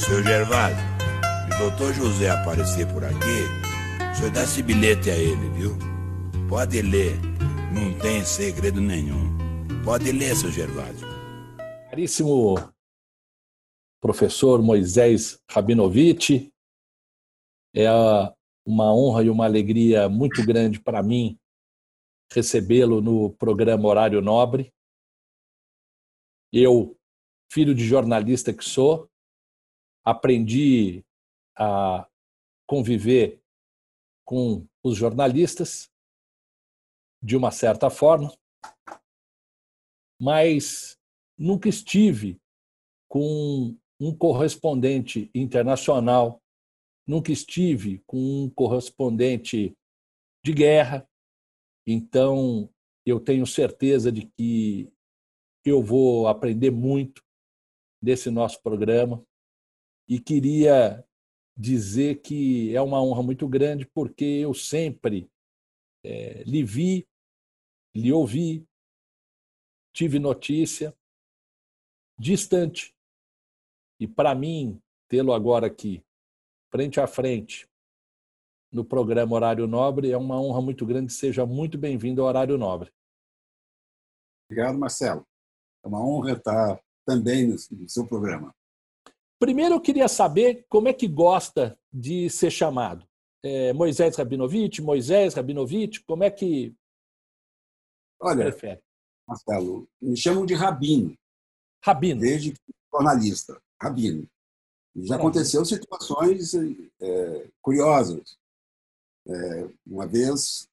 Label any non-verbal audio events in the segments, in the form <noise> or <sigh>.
Seu Gervásio, se o doutor José aparecer por aqui, o senhor dá esse bilhete a ele, viu? Pode ler, não tem segredo nenhum. Pode ler, seu Gervásio. Caríssimo professor Moisés Rabinovich, é uma honra e uma alegria muito grande para mim recebê-lo no programa Horário Nobre. Eu, filho de jornalista que sou, aprendi a conviver com os jornalistas de uma certa forma, mas nunca estive com um correspondente internacional, nunca estive com um correspondente de guerra. Então, eu tenho certeza de que eu vou aprender muito desse nosso programa e queria dizer que é uma honra muito grande porque eu sempre é, lhe vi, lhe ouvi, tive notícia distante. E para mim, tê-lo agora aqui, frente a frente, no programa Horário Nobre, é uma honra muito grande. Seja muito bem-vindo ao Horário Nobre. Obrigado, Marcelo. É uma honra estar também no seu programa. Primeiro, eu queria saber como é que gosta de ser chamado. É, Moisés Rabinovich, Moisés Rabinovich, como é que Olha, prefere? Marcelo, me chamam de Rabino. Rabino. Desde jornalista, Rabino. Já aconteceu situações é, curiosas. É, uma vez,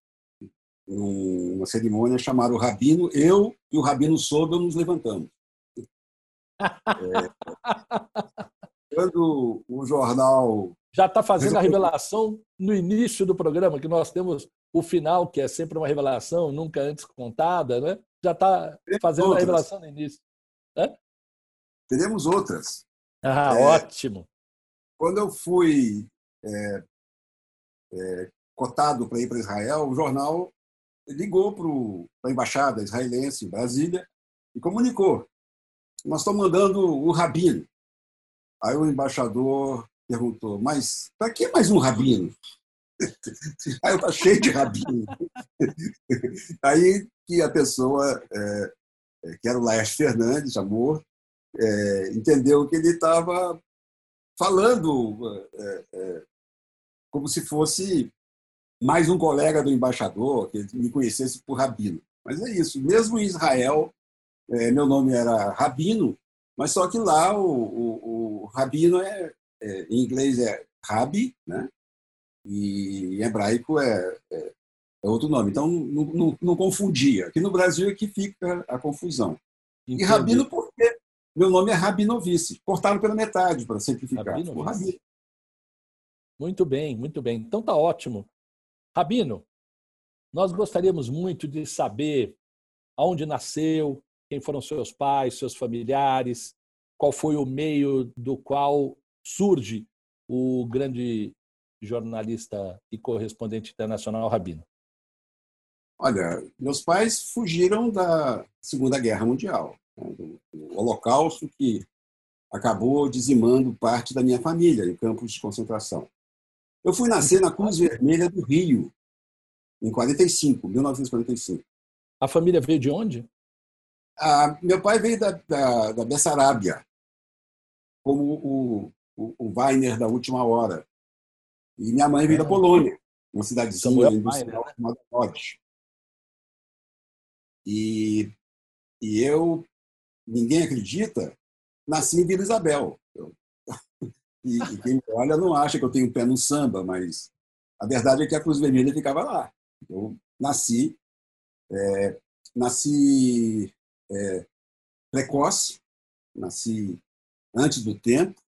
numa cerimônia, chamaram o Rabino, eu e o Rabino Sobel nos levantamos. <laughs> É, quando o jornal. Já está fazendo a revelação no início do programa, que nós temos o final, que é sempre uma revelação nunca antes contada, né? Já está fazendo outras. a revelação no início. Hã? Teremos outras. Ah, é, ótimo. Quando eu fui é, é, cotado para ir para Israel, o jornal ligou para a embaixada israelense em Brasília e comunicou: nós estamos mandando o rabino. Aí o embaixador perguntou, mas para que mais um rabino? <laughs> Aí está cheio de rabino. <laughs> Aí que a pessoa, é, é, que era o Laércio Fernandes, amor, é, entendeu que ele estava falando é, é, como se fosse mais um colega do embaixador, que me conhecesse por rabino. Mas é isso. Mesmo em Israel, é, meu nome era Rabino, mas só que lá o, o, o rabino é, é, em inglês é rabi, né? E em hebraico é, é, é outro nome. Então não, não, não, confundia. Aqui no Brasil é que fica a confusão. Entendi. E rabino porque meu nome é Rabinovice. Cortaram pela metade para simplificar. Rabino, rabino. Muito bem, muito bem. Então tá ótimo. Rabino, nós gostaríamos muito de saber aonde nasceu, quem foram seus pais, seus familiares, qual foi o meio do qual surge o grande jornalista e correspondente internacional Rabino? Olha, meus pais fugiram da Segunda Guerra Mundial, né, do, Holocausto que acabou dizimando parte da minha família em campos de concentração. Eu fui nascer na Cruz Vermelha do Rio, em 45, 1945. A família veio de onde? Ah, meu pai veio da, da, da Bessarábia, como o, o, o Weiner da Última Hora. E minha mãe veio é. da Polônia, uma cidadezinha industrial né? chamada Lodz. E, e eu, ninguém acredita, nasci em Vila Isabel. Eu, <laughs> e, e, quem me olha não acha que eu tenho pé no samba, mas a verdade é que a Cruz Vermelha ficava lá. Eu nasci, é, nasci é, precoce, nasci antes do tempo,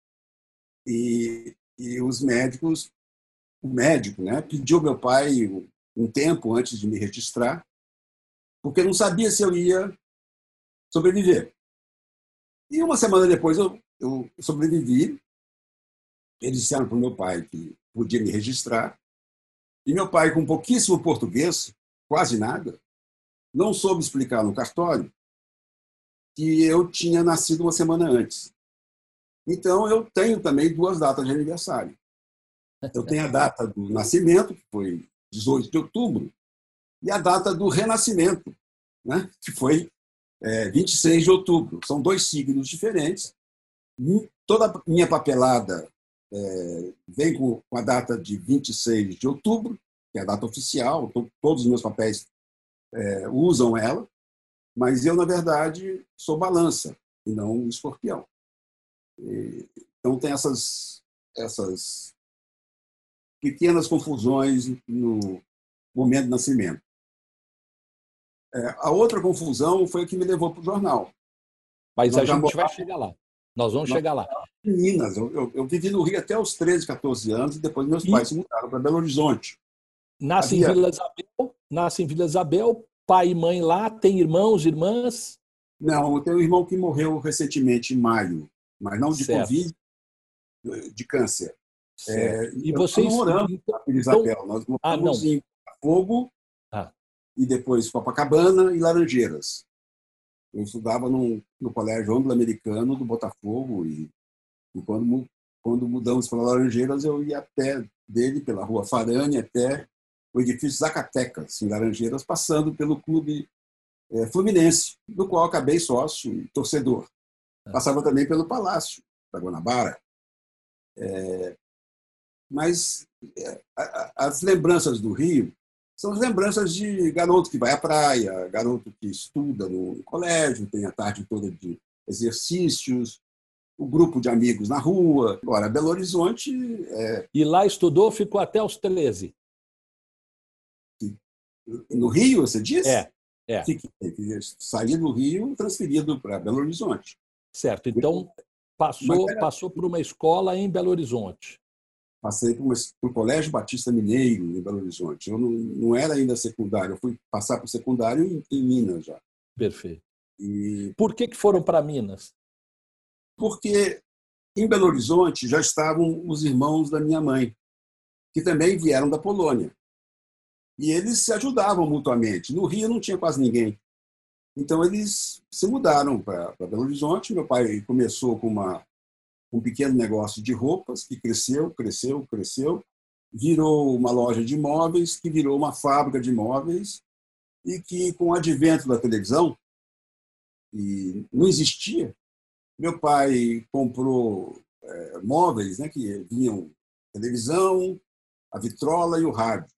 e, e os médicos, o médico né, pediu meu pai um tempo antes de me registrar, porque não sabia se eu ia sobreviver. E uma semana depois eu, eu sobrevivi. Eles disseram para o meu pai que podia me registrar. E meu pai, com pouquíssimo português, quase nada, não soube explicar no cartório que eu tinha nascido uma semana antes. Então, eu tenho também duas datas de aniversário. Eu tenho a data do nascimento, que foi 18 de outubro, e a data do renascimento, né? que foi é, 26 de outubro. São dois signos diferentes. Toda minha papelada é, vem com a data de 26 de outubro, que é a data oficial, todos os meus papéis é, usam ela, mas eu, na verdade, sou balança e não escorpião. E, então, tem essas, essas pequenas confusões no momento do nascimento. É, a outra confusão foi a que me levou para o jornal. Mas Nós a gente vai chegar lá. Nós vamos Nós chegar lá. Minas. Eu, eu, eu, vivi no Rio até os 13, 14 anos e depois meus e... pais se mudaram para Belo Horizonte. Nasce Havia... em Vila Isabel, nasce em Vila Isabel, pai e mãe lá, tem irmãos, irmãs? Não, eu tenho um irmão que morreu recentemente, em maio, mas não de certo. Covid, de câncer. É, e vocês moramos então, em Isabel, nós moramos ah, em Fogo ah. e depois Copacabana e Laranjeiras. Eu estudava no, no colégio anglo-americano do Botafogo e, e, quando, quando mudamos para Laranjeiras eu ia a pé dele pela rua Farane até o edifício Zacatecas, em Laranjeiras, passando pelo clube é, Fluminense, do qual acabei sócio e torcedor. É. Passava também pelo Palácio da Guanabara. É, mas é, as lembranças do Rio são as lembranças de garoto que vai à praia, garoto que estuda no colégio, tem a tarde toda de exercícios, o grupo de amigos na rua. Agora, Belo Horizonte. É... E lá estudou, ficou até os 13. No Rio, você disse? É. é. Fiquei, saí do Rio transferido para Belo Horizonte. Certo. Então, passou, era... passou por uma escola em Belo Horizonte. Passei por, uma, por um Colégio Batista Mineiro, em Belo Horizonte. Eu não, não era ainda secundário, eu fui passar para o secundário em, em, Minas já. Perfeito. E... Por que, que foram para Minas? Porque em Belo Horizonte já estavam os irmãos da minha mãe, que também vieram da Polônia. E eles se ajudavam mutuamente. No Rio não tinha quase ninguém. Então eles se mudaram para Belo Horizonte. Meu pai começou com uma, um pequeno negócio de roupas que cresceu, cresceu, cresceu, virou uma loja de imóveis, que virou uma fábrica de imóveis e que com o advento da televisão e não existia. Meu pai comprou é, móveis, né, que vinham televisão, a vitrola e o rádio.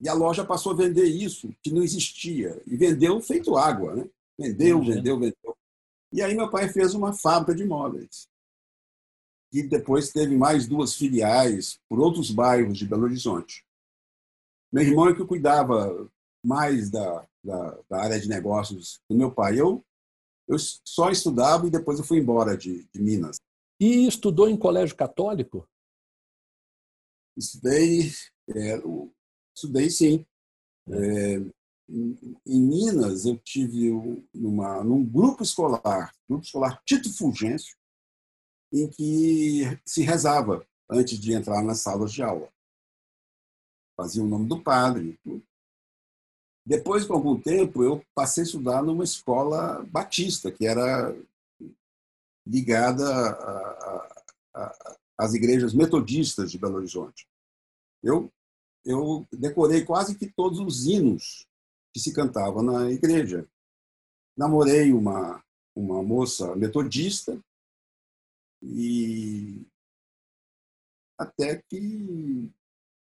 E a loja passou a vender isso, que não existia. E vendeu feito água, né? Vendeu, vendeu, vendeu. E aí meu pai fez uma fábrica de móveis. E depois teve mais duas filiais por outros bairros de Belo Horizonte. Meu irmão é que cuidava mais da, da, da área de negócios do meu pai. Eu, eu só estudava e depois eu fui embora de, de Minas. E estudou em colégio católico? Estudei. É, Estudei sim. É, em Minas, eu tive uma, num grupo escolar, grupo escolar Tito Fulgêncio, em que se rezava antes de entrar nas salas de aula. Fazia o nome do padre. Depois, com algum tempo, eu passei a estudar numa escola batista, que era ligada às igrejas metodistas de Belo Horizonte. Eu eu decorei quase que todos os hinos que se cantavam na igreja. Namorei uma, uma moça metodista e até que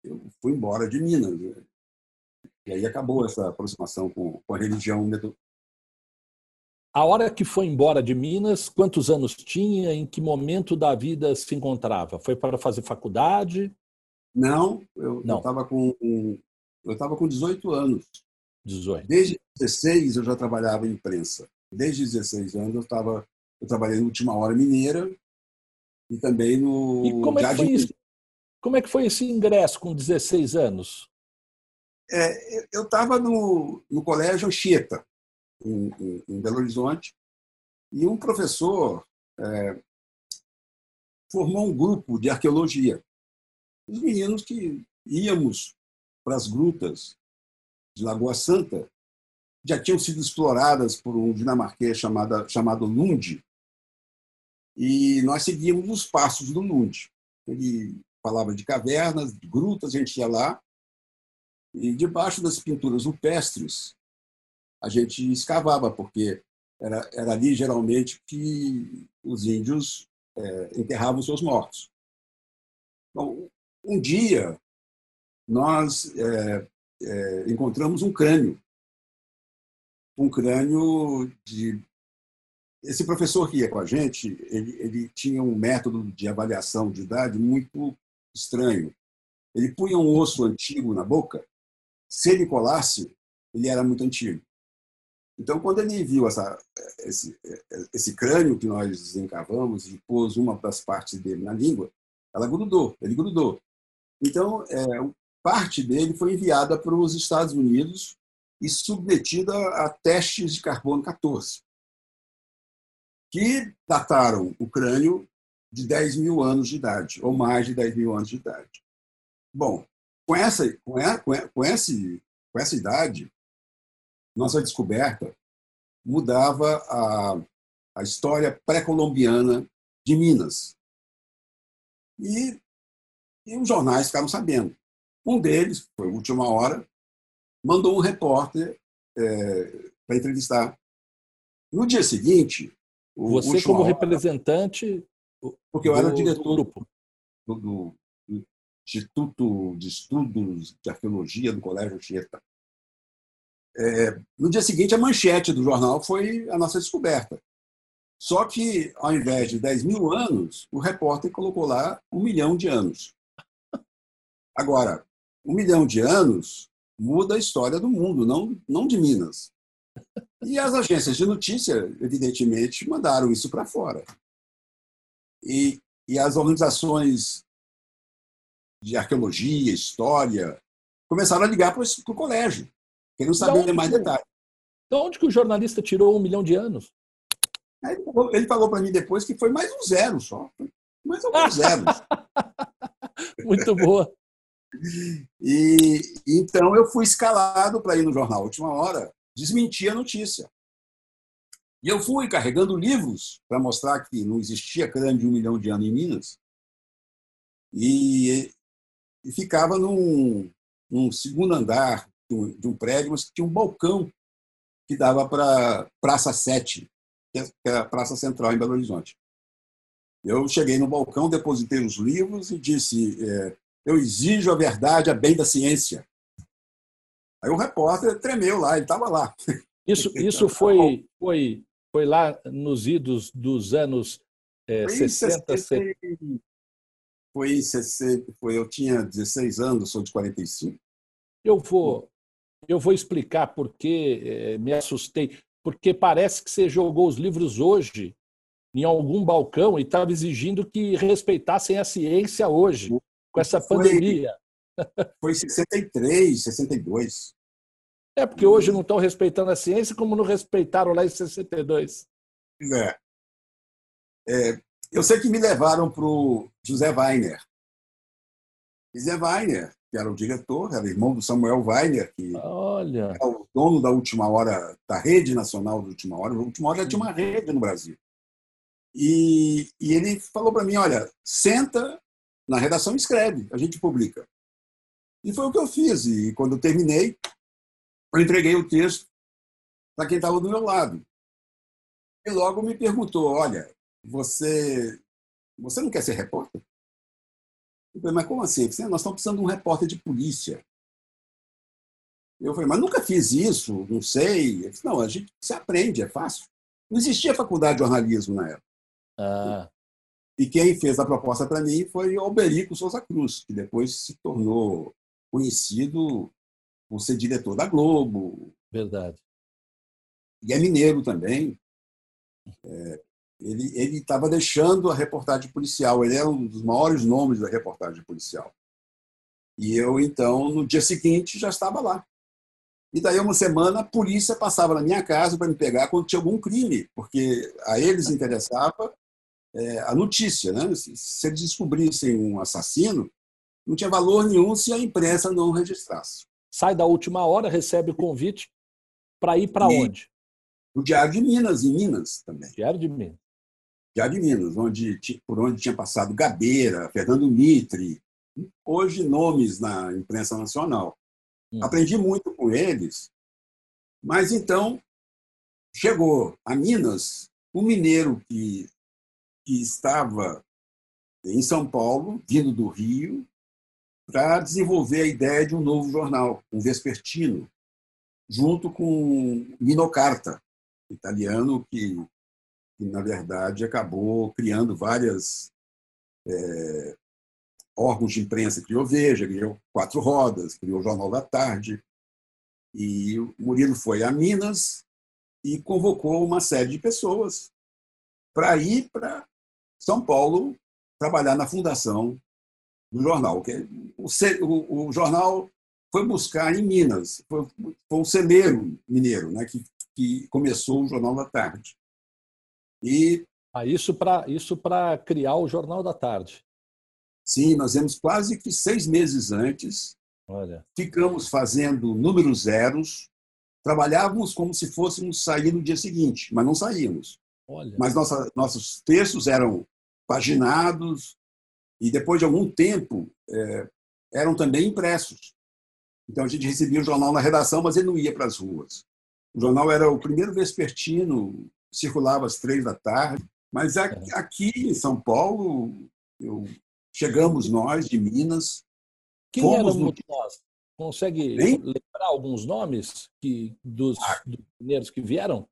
eu fui embora de Minas. Né? E aí acabou essa aproximação com, com a religião metodista. A hora que foi embora de Minas, quantos anos tinha? Em que momento da vida se encontrava? Foi para fazer faculdade? Não, eu estava com eu estava com 18 anos. 18. Desde 16 eu já trabalhava em imprensa. Desde 16 anos eu estava eu trabalhei no Última Hora Mineira e também no E como é que foi isso? Como é que foi esse ingresso com 16 anos? É, eu estava no, no colégio Anchieta, em, em, em, Belo Horizonte, e um professor é, formou um grupo de arqueologia os meninos que íamos para as grutas de Lagoa Santa já tinham sido exploradas por um dinamarquês chamado, chamado Lund. E nós seguimos os passos do Lund. Ele falava de cavernas, de grutas, a gente ia lá, e debaixo das pinturas rupestres, a gente escavava, porque era, era ali geralmente que os índios é, enterravam seus mortos. Um dia, nós é, é, encontramos um crânio. Um crânio de. Esse professor que ia com a gente, ele, ele tinha um método de avaliação de idade muito estranho. Ele punha um osso antigo na boca, se ele colasse, ele era muito antigo. Então, quando ele viu essa, esse, esse crânio que nós desencavamos e pôs uma das partes dele na língua, ela grudou, ele grudou. Então, é, parte dele foi enviada para os Estados Unidos e submetida a testes de carbono 14, que dataram o crânio de 10 mil anos de idade, ou mais de 10 mil anos de idade. Bom, com essa, com, essa, com, esse, com essa idade, nossa descoberta mudava a, a história pré-colombiana de Minas. E, e os jornais ficaram sabendo. Um deles, foi a última hora, mandou um repórter é, para entrevistar. No dia seguinte. Você, como hora, representante. Porque eu era diretor do, grupo. Do, do, do Instituto de Estudos de Arqueologia do Colégio Anchieta. É, no dia seguinte, a manchete do jornal foi a nossa descoberta. Só que, ao invés de 10 mil anos, o repórter colocou lá um milhão de anos. Agora, um milhão de anos muda a história do mundo, não, não de Minas. E as agências de notícia, evidentemente, mandaram isso para fora. E, e as organizações de arqueologia, história, começaram a ligar para o colégio. Querendo saber mais detalhes. De onde que o jornalista tirou um milhão de anos? Ele falou para mim depois que foi mais um zero só. Mais alguns <laughs> zeros. Muito boa. E então eu fui escalado para ir no jornal Última Hora desmentir a notícia. E eu fui carregando livros para mostrar que não existia crânio de um milhão de anos em Minas. E, e ficava num, num segundo andar de um, prédio, mas tinha um balcão que dava para Praça 7, que é a Praça Central em Belo Horizonte. Eu cheguei no balcão, depositei os livros e disse: é, Eu exijo a verdade a bem da ciência. Aí o repórter tremeu lá, ele estava lá. Isso, isso <laughs> foi, foi, foi lá nos idos dos anos é, foi 60, 60. Foi em 60, foi, eu tinha 16 anos, sou de 45. Eu vou, eu vou explicar por que eh, me assustei. Porque parece que você jogou os livros hoje em algum balcão e estava exigindo que respeitassem a ciência hoje, com essa foi, pandemia. Foi em 63, 62. É, porque hoje não estão respeitando a ciência como não respeitaram lá em 62. É. é eu sei que me levaram para o José Weiner. José Weiner que era o diretor, era irmão do Samuel Weiner, que Olha. é o dono da Última Hora, da rede nacional da Última Hora. A Última Hora tinha uma rede no Brasil. E, e ele falou para mim, olha, senta na redação escreve, a gente publica. E foi o que eu fiz. E quando eu terminei, eu entreguei o texto para quem estava do meu lado. E logo me perguntou, olha, você, você não quer ser repórter? Eu falei, mas como assim? Nós estamos precisando de um repórter de polícia. Eu falei, mas nunca fiz isso, não sei. Disse, não, a gente se aprende, é fácil. Não existia faculdade de jornalismo na época. Ah. E quem fez a proposta para mim foi Alberico Souza Cruz, que depois se tornou conhecido por ser diretor da Globo. Verdade. E é mineiro também. É, ele estava deixando a reportagem policial. Ele era um dos maiores nomes da reportagem policial. E eu, então, no dia seguinte, já estava lá. E daí, uma semana, a polícia passava na minha casa para me pegar quando tinha algum crime, porque a eles <laughs> interessava é, a notícia. Né? Se, se eles descobrissem um assassino, não tinha valor nenhum se a imprensa não registrasse. Sai da última hora, recebe o convite para ir para onde? O Diário de Minas, em Minas também. Diário de Minas. já de Minas, onde, por onde tinha passado Gabeira, Fernando Mitre, hoje nomes na imprensa nacional. Hum. Aprendi muito com eles, mas então chegou a Minas um mineiro que, que estava em São Paulo, vindo do Rio, para desenvolver a ideia de um novo jornal, um vespertino, junto com Mino Carta, italiano que, que na verdade acabou criando várias é, órgãos de imprensa, criou Veja, criou Quatro Rodas, criou o Jornal da Tarde. E o Murilo foi a Minas e convocou uma série de pessoas para ir para São Paulo trabalhar na fundação do jornal. O, o, o jornal foi buscar em Minas, foi, foi um celeiro mineiro né, que, que começou o Jornal da Tarde. E ah, isso para isso para criar o Jornal da Tarde. Sim, nós vemos quase que seis meses antes. Olha. Ficamos fazendo números zeros, trabalhávamos como se fôssemos sair no dia seguinte, mas não saímos. Olha. Mas nossa, nossos textos eram paginados e depois de algum tempo é, eram também impressos. Então a gente recebia o jornal na redação, mas ele não ia para as ruas. O jornal era o primeiro vespertino, circulava às três da tarde. Mas é. aqui em São Paulo, eu, chegamos nós de Minas. Quem fomos no... nós? Consegue hein? lembrar alguns nomes que, dos, ah. dos mineiros que vieram?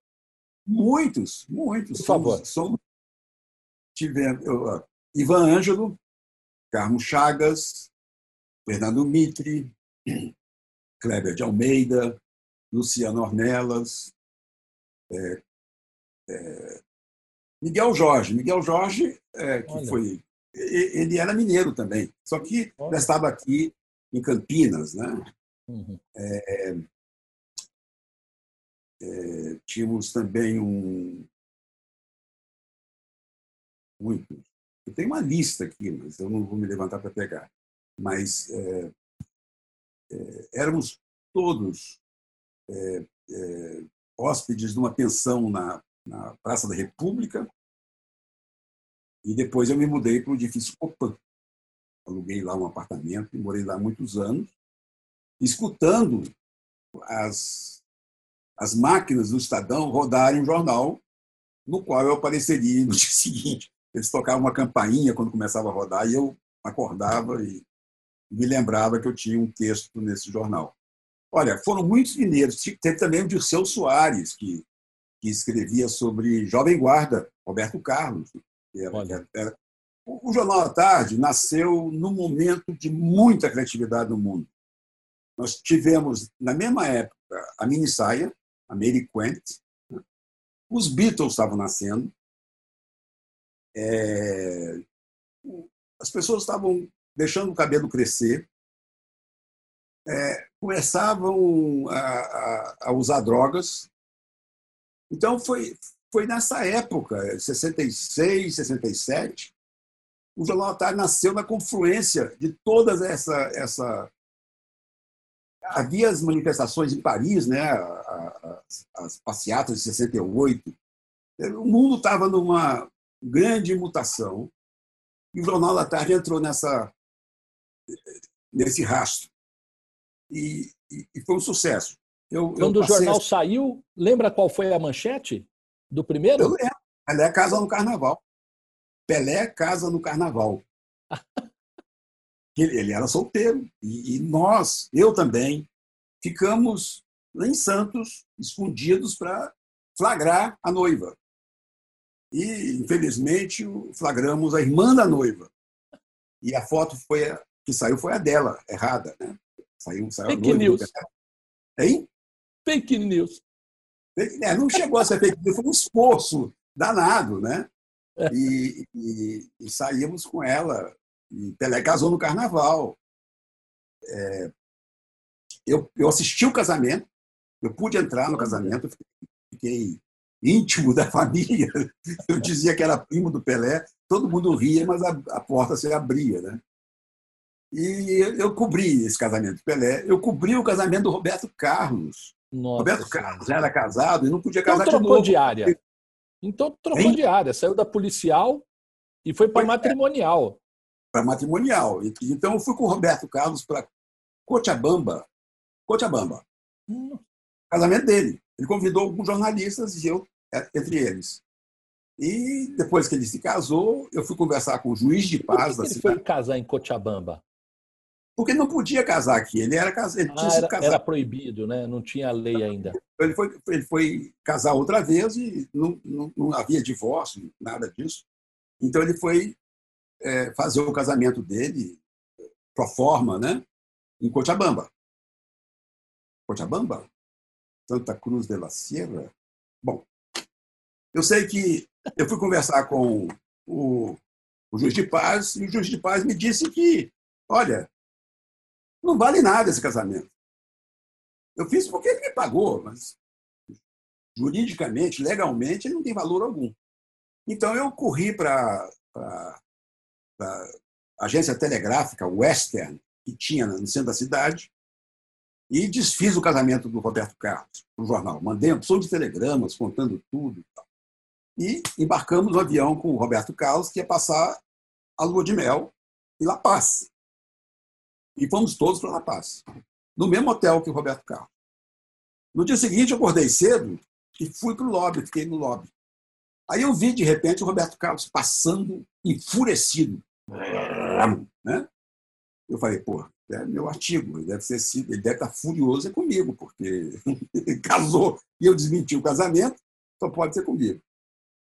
Muitos, muitos. Por favor. Somos, tivemos uh, Ivan Ângelo, Carmo Chagas, Fernando Mitre, <clears throat> Kleber de Almeida, Luciano Ornelas, é, é, Miguel Jorge. Miguel Jorge, é, que Olha. foi. Ele era mineiro também, só que já estava aqui em Campinas. Né? Uhum. É, tínhamos também um. Muitos. Eu tenho uma lista aqui, mas eu não vou me levantar para pegar. Mas é, é, éramos todos é, é, hóspedes de uma pensão na, na Praça da República, e depois eu me mudei para o edifício Copan. Aluguei lá um apartamento e morei lá muitos anos, escutando as, as máquinas do Estadão rodarem um jornal no qual eu apareceria no <laughs> dia seguinte. Eles tocavam uma campainha quando começava a rodar e eu acordava e me lembrava que eu tinha um texto nesse jornal. Olha, foram muitos mineiros. Teve também o Dirceu Soares, que, que escrevia sobre Jovem Guarda, Roberto Carlos. Era, era, o Jornal da Tarde nasceu num momento de muita criatividade no mundo. Nós tivemos, na mesma época, a Mini Saia, a Mary Quent, né? os Beatles estavam nascendo, é, as pessoas estavam deixando o cabelo crescer, é, começavam a, a, a, usar drogas. Então, foi, foi nessa época, 66, 67, o Jornal Tarde nasceu na confluência de todas essa, essa havia as manifestações em Paris, né, as, as passeatas de 68. O mundo estava numa grande mutação e o Jornal da Tarde entrou nessa nesse rastro. E, e, e foi um sucesso. Eu, Quando eu o jornal saiu, lembra qual foi a manchete do primeiro? Eu lembro. Pelé casa no carnaval. Pelé casa no carnaval. Ele, ele, era solteiro. E, e nós, eu também, ficamos em Santos, escondidos para flagrar a noiva. E, infelizmente, flagramos a irmã da noiva. E a foto foi que saiu foi a dela, errada. Né? Saiu, saiu fake news. Hein? Fake news. É, não chegou a ser fake news, foi um esforço danado, né? É. E, e, e saímos com ela. E Pelé casou no carnaval. É, eu, eu assisti o casamento, eu pude entrar no casamento, fiquei íntimo da <laughs> família. Eu dizia que era primo do Pelé, todo mundo ria, mas a, a porta se abria, né? E eu cobri esse casamento do Pelé, eu cobri o casamento do Roberto Carlos. Nossa, Roberto Carlos já era casado e não podia casar então, de novo. de área. Então trocou de área, saiu da policial e foi para é. matrimonial. Para matrimonial. Então eu fui com o Roberto Carlos para Cochabamba. Cochabamba. Hum. Casamento dele. Ele convidou alguns jornalistas e eu é, entre eles. E depois que ele se casou, eu fui conversar com o juiz de paz Por que da ele cidade. foi casar em Cochabamba? Porque não podia casar aqui. Ele era ele ah, era, casado. era proibido, né? Não tinha lei ainda. Ele foi, ele foi casar outra vez e não, não, não havia divórcio, nada disso. Então ele foi é, fazer o casamento dele pro forma, né? Em Cochabamba. Cochabamba? Santa Cruz de la Sierra? Bom, eu sei que eu fui conversar com o, o juiz de paz e o juiz de paz me disse que, olha, não vale nada esse casamento. Eu fiz porque ele me pagou, mas juridicamente, legalmente, ele não tem valor algum. Então eu corri para agência telegráfica Western, que tinha no centro da cidade, e desfiz o casamento do Roberto Carlos para o jornal. Mandei um som de telegramas contando tudo. E, e embarcamos no avião com o Roberto Carlos, que ia passar a lua de mel em La Paz. E fomos todos para La Paz, no mesmo hotel que o Roberto Carlos. No dia seguinte, eu acordei cedo e fui para o lobby, fiquei no lobby. Aí eu vi, de repente, o Roberto Carlos passando enfurecido. Né? Eu falei, pô, é meu artigo, ele deve, ser, ele deve estar furioso comigo, porque <laughs> casou e eu desmenti o casamento, só pode ser comigo.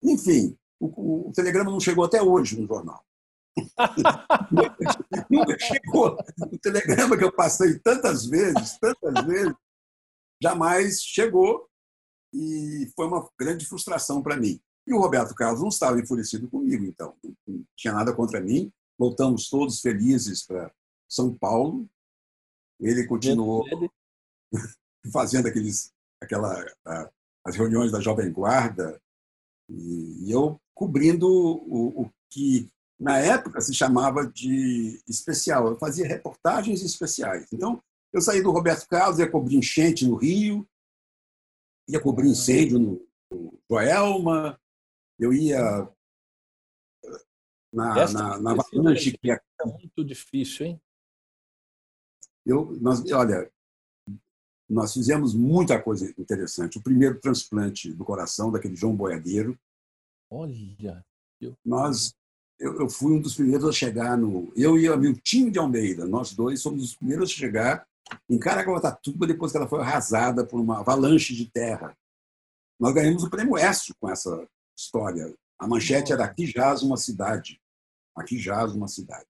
Enfim, o, o telegrama não chegou até hoje no jornal. <laughs> Nunca chegou. O telegrama que eu passei tantas vezes, tantas vezes, jamais chegou e foi uma grande frustração para mim. E o Roberto Carlos não estava enfurecido comigo, então. Não tinha nada contra mim. Voltamos todos felizes para São Paulo. Ele continuou <laughs> fazendo aqueles, aquela, as reuniões da Jovem Guarda e eu cobrindo o, o que na época se chamava de especial. Eu fazia reportagens especiais. Então, eu saí do Roberto Carlos, ia cobrir enchente no Rio, ia cobrir incêndio no, no Joelma, eu ia na, na, na avalanche que é muito difícil, hein? Eu, nós, olha, nós fizemos muita coisa interessante. O primeiro transplante do coração daquele João Boiadeiro. Olha, eu... nós eu, eu, fui um dos primeiros a chegar no. Eu e o Miltinho de Almeida, nós dois somos os primeiros a chegar em Caraguatatuba depois que ela foi arrasada por uma avalanche de terra. Nós ganhamos o prêmio Écio com essa história. A manchete era Aqui jaz uma cidade. Aqui jaz uma cidade.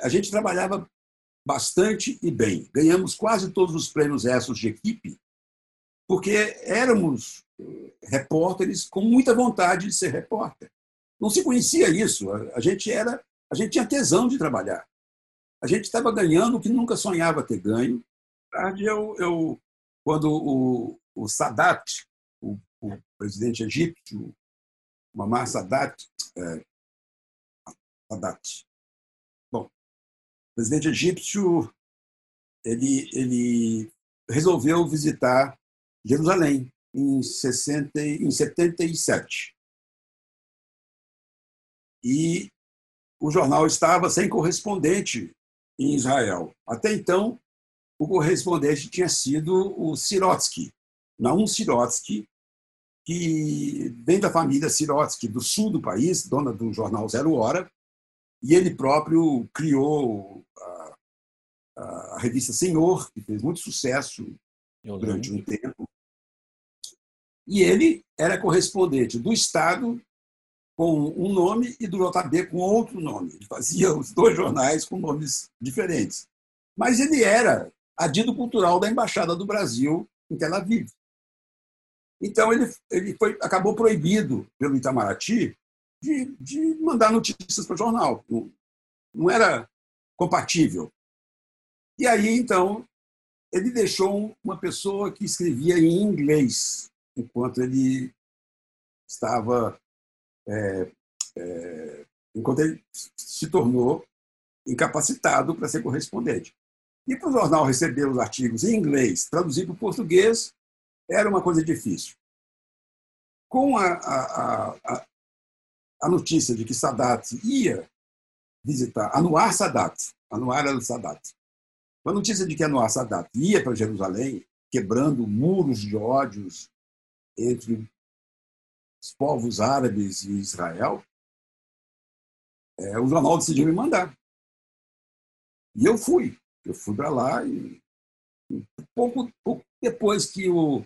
A gente trabalhava bastante e bem. Ganhamos quase todos os prêmios Essos de equipe, porque éramos eh, repórteres com muita vontade de ser repórter. Não se conhecia isso. A gente era, a gente tinha tesão de trabalhar. A gente estava ganhando o que nunca sonhava ter ganho. Tarde eu, eu quando o, o Sadat, o, presidente egípcio, Muammar Sadat, é, Sadat. Bom, o presidente egípcio ele, ele resolveu visitar Jerusalém em, 60, em 77 e o jornal estava sem correspondente em Israel. Até então, o correspondente tinha sido o Sirotsky, Naum Sirotsky, que vem da família Sirotsky, do sul do país, dona do jornal Zero Hora, e ele próprio criou a, a revista Senhor, que fez muito sucesso durante um tempo. E ele era correspondente do Estado com um nome e do JB com outro nome. Ele fazia os dois jornais com nomes diferentes. Mas ele era adido cultural da Embaixada do Brasil em Tel Aviv. Então, ele, ele foi, acabou proibido pelo Itamaraty de, de mandar notícias para o jornal. Não, não era compatível. E aí, então, ele deixou uma pessoa que escrevia em inglês, enquanto ele estava é, é, enquanto ele se tornou incapacitado para ser correspondente. E para o jornal receber os artigos em inglês, traduzir para o português, era uma coisa difícil. com a, a, a, a notícia de que Sadat ia visitar, Anwar Sadat, Anwar al-Sadat, com a notícia de que Anwar Sadat ia para Jerusalém, quebrando muros de ódios entre os povos árabes e Israel, é, o jornal decidiu me mandar. E eu fui. Eu fui para lá e, pouco, pouco, depois que o,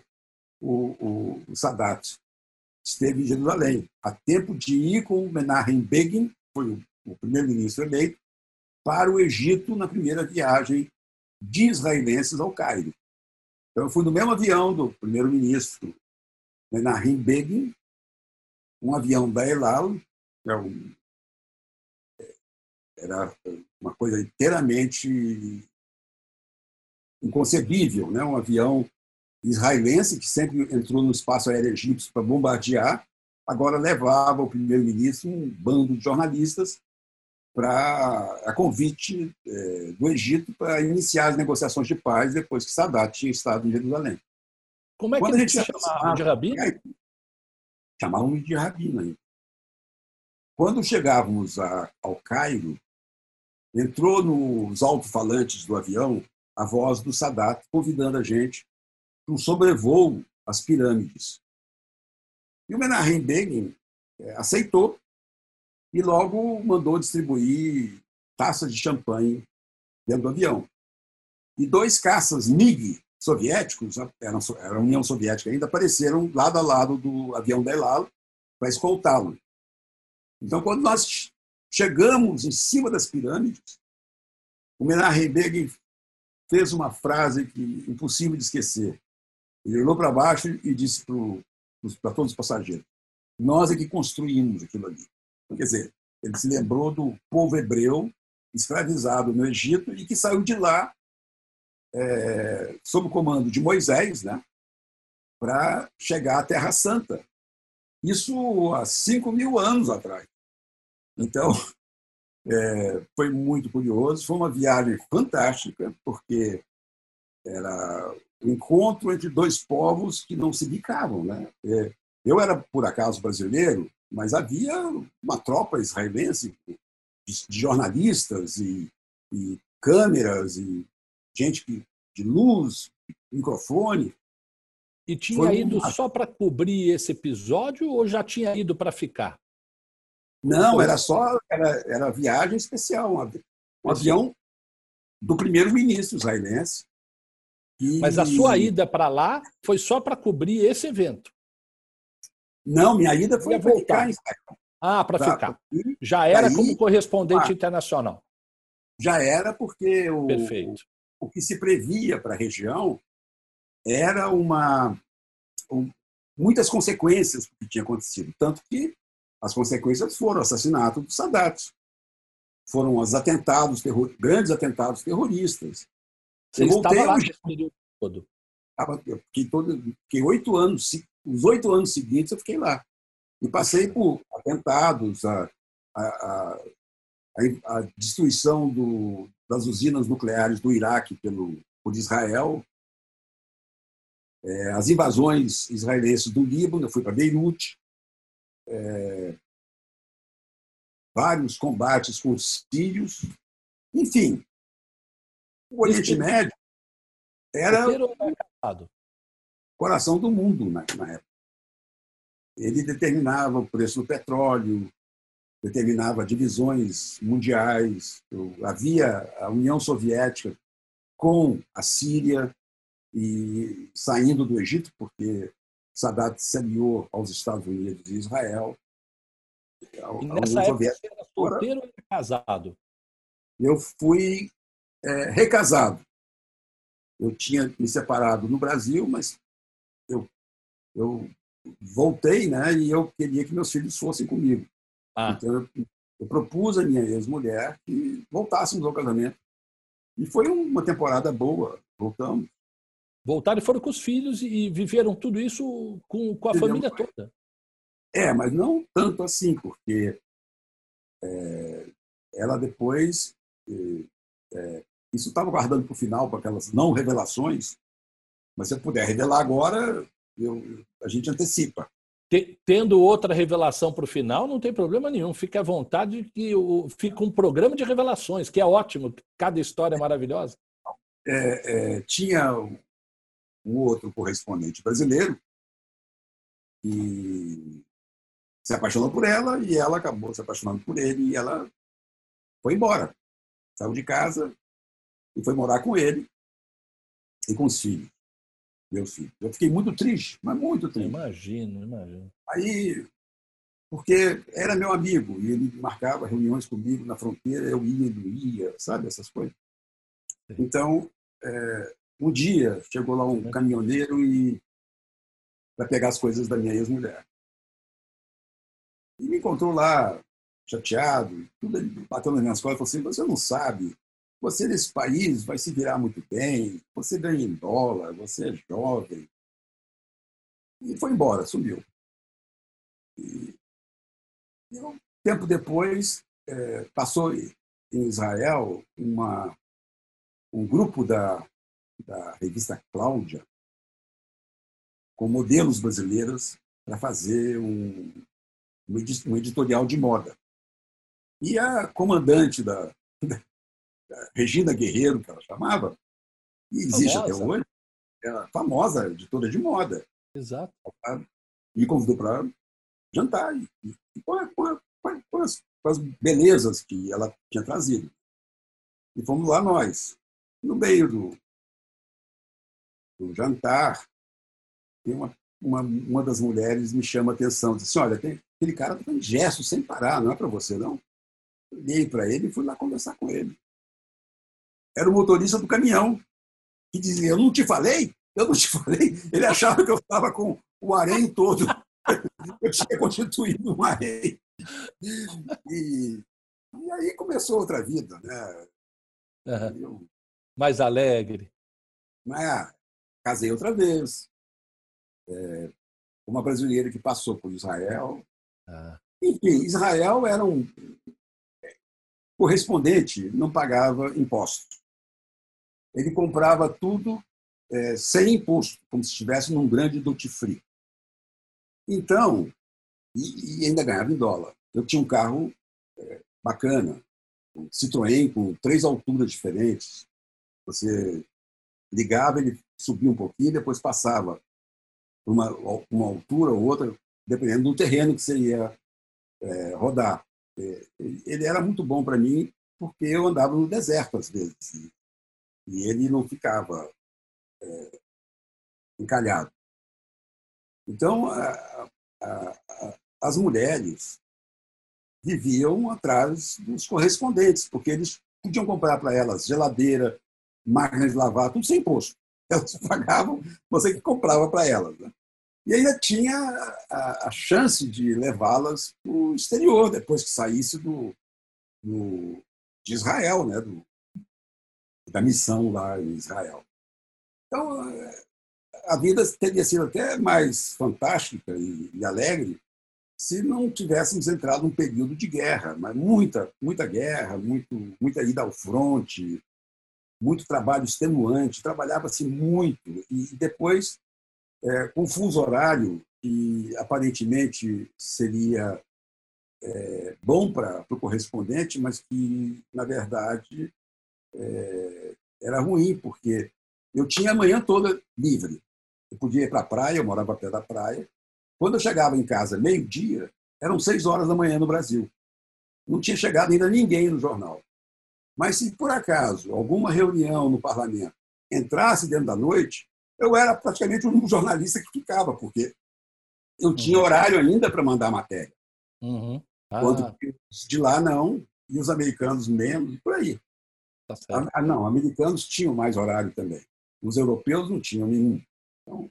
o, o, Sadat esteve em Jerusalém, a tempo de ir com o Menachem Begin, foi o, o primeiro-ministro eleito, para o Egito na primeira viagem de israelenses ao Cairo. Então, eu fui no mesmo avião do primeiro-ministro Menachem Begin, um avião da El Al, que é um, era uma coisa inteiramente inconcebível, né? um avião israelense que sempre entrou no espaço aéreo egípcio para bombardear, agora levava o primeiro-ministro um bando de jornalistas para a convite é, do Egito para iniciar as negociações de paz depois que Sadat tinha estado em Jerusalém. Como é que Quando a gente chamava de rabino? Chamavam de rabino ainda. Quando chegávamos a, ao Cairo, entrou nos alto-falantes do avião a voz do Sadat convidando a gente um sobrevoo às pirâmides. E o Menachem Begin é, aceitou e logo mandou distribuir taças de champanhe dentro do avião. E dois caças MiG soviéticos, era a União Soviética ainda, apareceram lado a lado do avião da para escoltá-lo. Então, quando nós chegamos em cima das pirâmides, o Menachem Begin fez uma frase que impossível de esquecer. Ele olhou para baixo e disse para todos os passageiros: Nós é que construímos aquilo ali. Então, quer dizer, ele se lembrou do povo hebreu escravizado no Egito e que saiu de lá é, sob o comando de Moisés, né, para chegar à Terra Santa. Isso há cinco mil anos atrás. Então, é, <laughs> foi muito curioso, foi uma viagem fantástica, porque era encontro entre dois povos que não se bicavam. Né? É, eu era, por acaso, brasileiro, mas havia uma tropa israelense de, jornalistas e, e câmeras e gente que, de luz, microfone. E tinha Foi ido uma... só para cobrir esse episódio ou já tinha ido para ficar? Não, era só era, era viagem especial, um, um avião do primeiro-ministro israelense. E... Mas a sua ida para lá foi só para cobrir esse evento? Não, minha ida foi para ficar em Israel. Ah, para ficar. Já era Aí, como correspondente ah, internacional. Já era porque o, Perfeito. o, o que se previa para a região era uma um, muitas consequências do que tinha acontecido, tanto que as consequências foram o assassinato do Sadat, foram os atentados, terror, grandes atentados terroristas. Você eu estava lá nesse período todo? Eu fiquei, todo, fiquei oito anos, os oito anos seguintes eu fiquei lá. E passei por atentados, a, a, a, a destruição do, das usinas nucleares do Iraque pelo, por Israel, é, as invasões israelenses do Líbano, eu fui para Beirute, é, vários combates com os sírios, enfim. O Oriente Médio era o coração do mundo na, na época. Ele determinava o preço do petróleo, determinava divisões mundiais. Havia a União Soviética com a Síria e saindo do Egito, porque Sadat se aliou aos Estados Unidos e Israel. E nessa época você era solteiro ou era casado? Eu fui é, recasado. Eu tinha me separado no Brasil, mas eu, eu voltei né, e eu queria que meus filhos fossem comigo. Ah. Então eu, eu propus à minha ex-mulher que voltássemos ao casamento. E foi uma temporada boa, voltamos. Voltaram e foram com os filhos e viveram tudo isso com, com a família toda. É, mas não tanto assim, porque é, ela depois. É, é isso estava guardando para o final, para aquelas não revelações, mas se eu puder revelar agora, eu, a gente antecipa. tendo outra revelação para o final, não tem problema nenhum. Fique à vontade que o, fica um programa de revelações, que é ótimo, cada história é maravilhosa. É, é, tinha um outro correspondente brasileiro que se apaixonou por ela e ela acabou se apaixonando por ele e ela foi embora. Saiu de casa e foi morar com ele e com os filhos, meus filhos. Eu fiquei muito triste, mas muito triste. Imagino, imagino. Aí, porque era meu amigo e ele marcava reuniões comigo na fronteira, eu ia, ele ia, sabe, essas coisas. Então, é, um dia chegou lá um caminhoneiro e para pegar as coisas da minha ex-mulher. E me encontrou lá, chateado, tudo batendo nas minhas costas, falou assim, você não sabe, você nesse país vai se virar muito bem, você ganha em dólar, você é jovem. E foi embora, sumiu. E, e um tempo depois, é, passou em Israel uma, um grupo da, da revista Cláudia, com modelos brasileiros para fazer um, um editorial de moda. E a comandante da, <laughs> da Regina Guerreiro, que ela chamava, e existe famosa. até hoje, é famosa editora de moda. Exato. Me convidou para jantar e, e com, a, com, a, com, as, com, as, belezas que ela tinha trazido. E fomos lá nós. No meio do, do jantar, tem uma, uma, uma das mulheres me chama a atenção, diz assim, olha, tem, aquele cara está fazendo gesto sem parar, não é para você, não? Olhei para ele e fui lá conversar com ele. Era o motorista do caminhão, que dizia, eu não te falei? Eu não te falei? Ele achava que eu estava com o harém todo. Eu tinha constituído um harém. E, e aí começou outra vida, né? Uhum. Eu, Mais alegre. Mas, casei outra vez. É, uma brasileira que passou por Israel. Ah. Enfim, Israel era um correspondente, não pagava impostos. Ele comprava tudo é, sem imposto, como se estivesse num grande duty free. Então, e, e, ainda ganhava em dólar. Eu tinha um carro é, bacana, um Citroën com três alturas diferentes. Você ligava, ele subia um pouquinho, depois passava uma, uma altura ou outra, dependendo do terreno que você ia é, rodar. É, ele era muito bom para mim porque eu andava no deserto às vezes e ele não ficava é, encalhado. Então, a, a, a, as mulheres viviam atrás dos correspondentes, porque eles podiam comprar para elas geladeira, máquina de lavar, tudo sem imposto. <laughs> Elas pagavam, você que comprava para elas. Né? E ainda tinha a, a chance de levá-las para o exterior, depois que saísse do, do, de Israel, né? Do, da missão lá em Israel. Então, a vida teria sido até mais fantástica e, e alegre se não tivéssemos entrado num período de guerra, mas muita, muita guerra, muito, muita ida ao fronte, muito trabalho extenuante, trabalhava-se muito e depois é, com fuso horário que aparentemente seria é, bom para o correspondente, mas que na verdade é, era ruim porque eu tinha a manhã toda livre. Eu podia ir para a praia, eu morava perto da praia, quando eu chegava em casa meio-dia, eram seis horas da manhã no Brasil. Não tinha chegado ainda ninguém no jornal. Mas se por acaso alguma reunião no parlamento entrasse dentro da noite, eu era praticamente único jornalista que ficava, porque eu tinha uhum. horário ainda para mandar matéria. Uhum. Ah. Quando de lá não, e os americanos menos, e por aí. Tá ah, não, americanos tinham mais horário também. Os europeus não tinham nenhum. Então,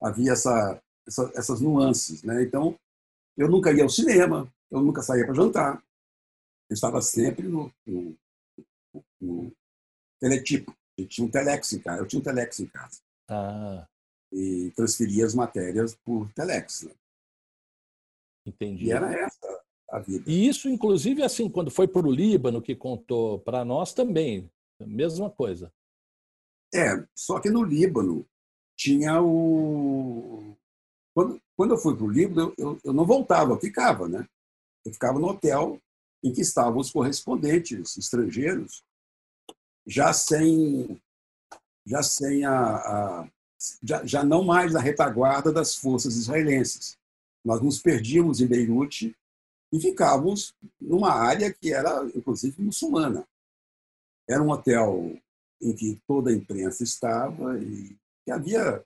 havia essa essa, essas nuances. Né? Então, eu nunca ia ao cinema, eu nunca saía para jantar. Eu estava sempre no, no, no teletipo. Eu tinha um telex em casa. Eu tinha um telex em casa. Ah. E transferia as matérias por telex. Né? Entendi. E era essa a vida. E isso, inclusive, assim, quando foi para o Líbano, que contou para nós também, a mesma coisa. É, só que no Líbano tinha o, quando, quando eu fui para o Líbano, eu, eu, eu, não voltava, eu ficava, né? Eu ficava no hotel em que estavam os correspondentes estrangeiros, já sem, já sem a, a já, já não mais na retaguarda das forças israelenses. Nós nos perdíamos em Beirute e ficávamos numa área que era, inclusive, muçulmana. Era um hotel em que toda a imprensa estava e havia,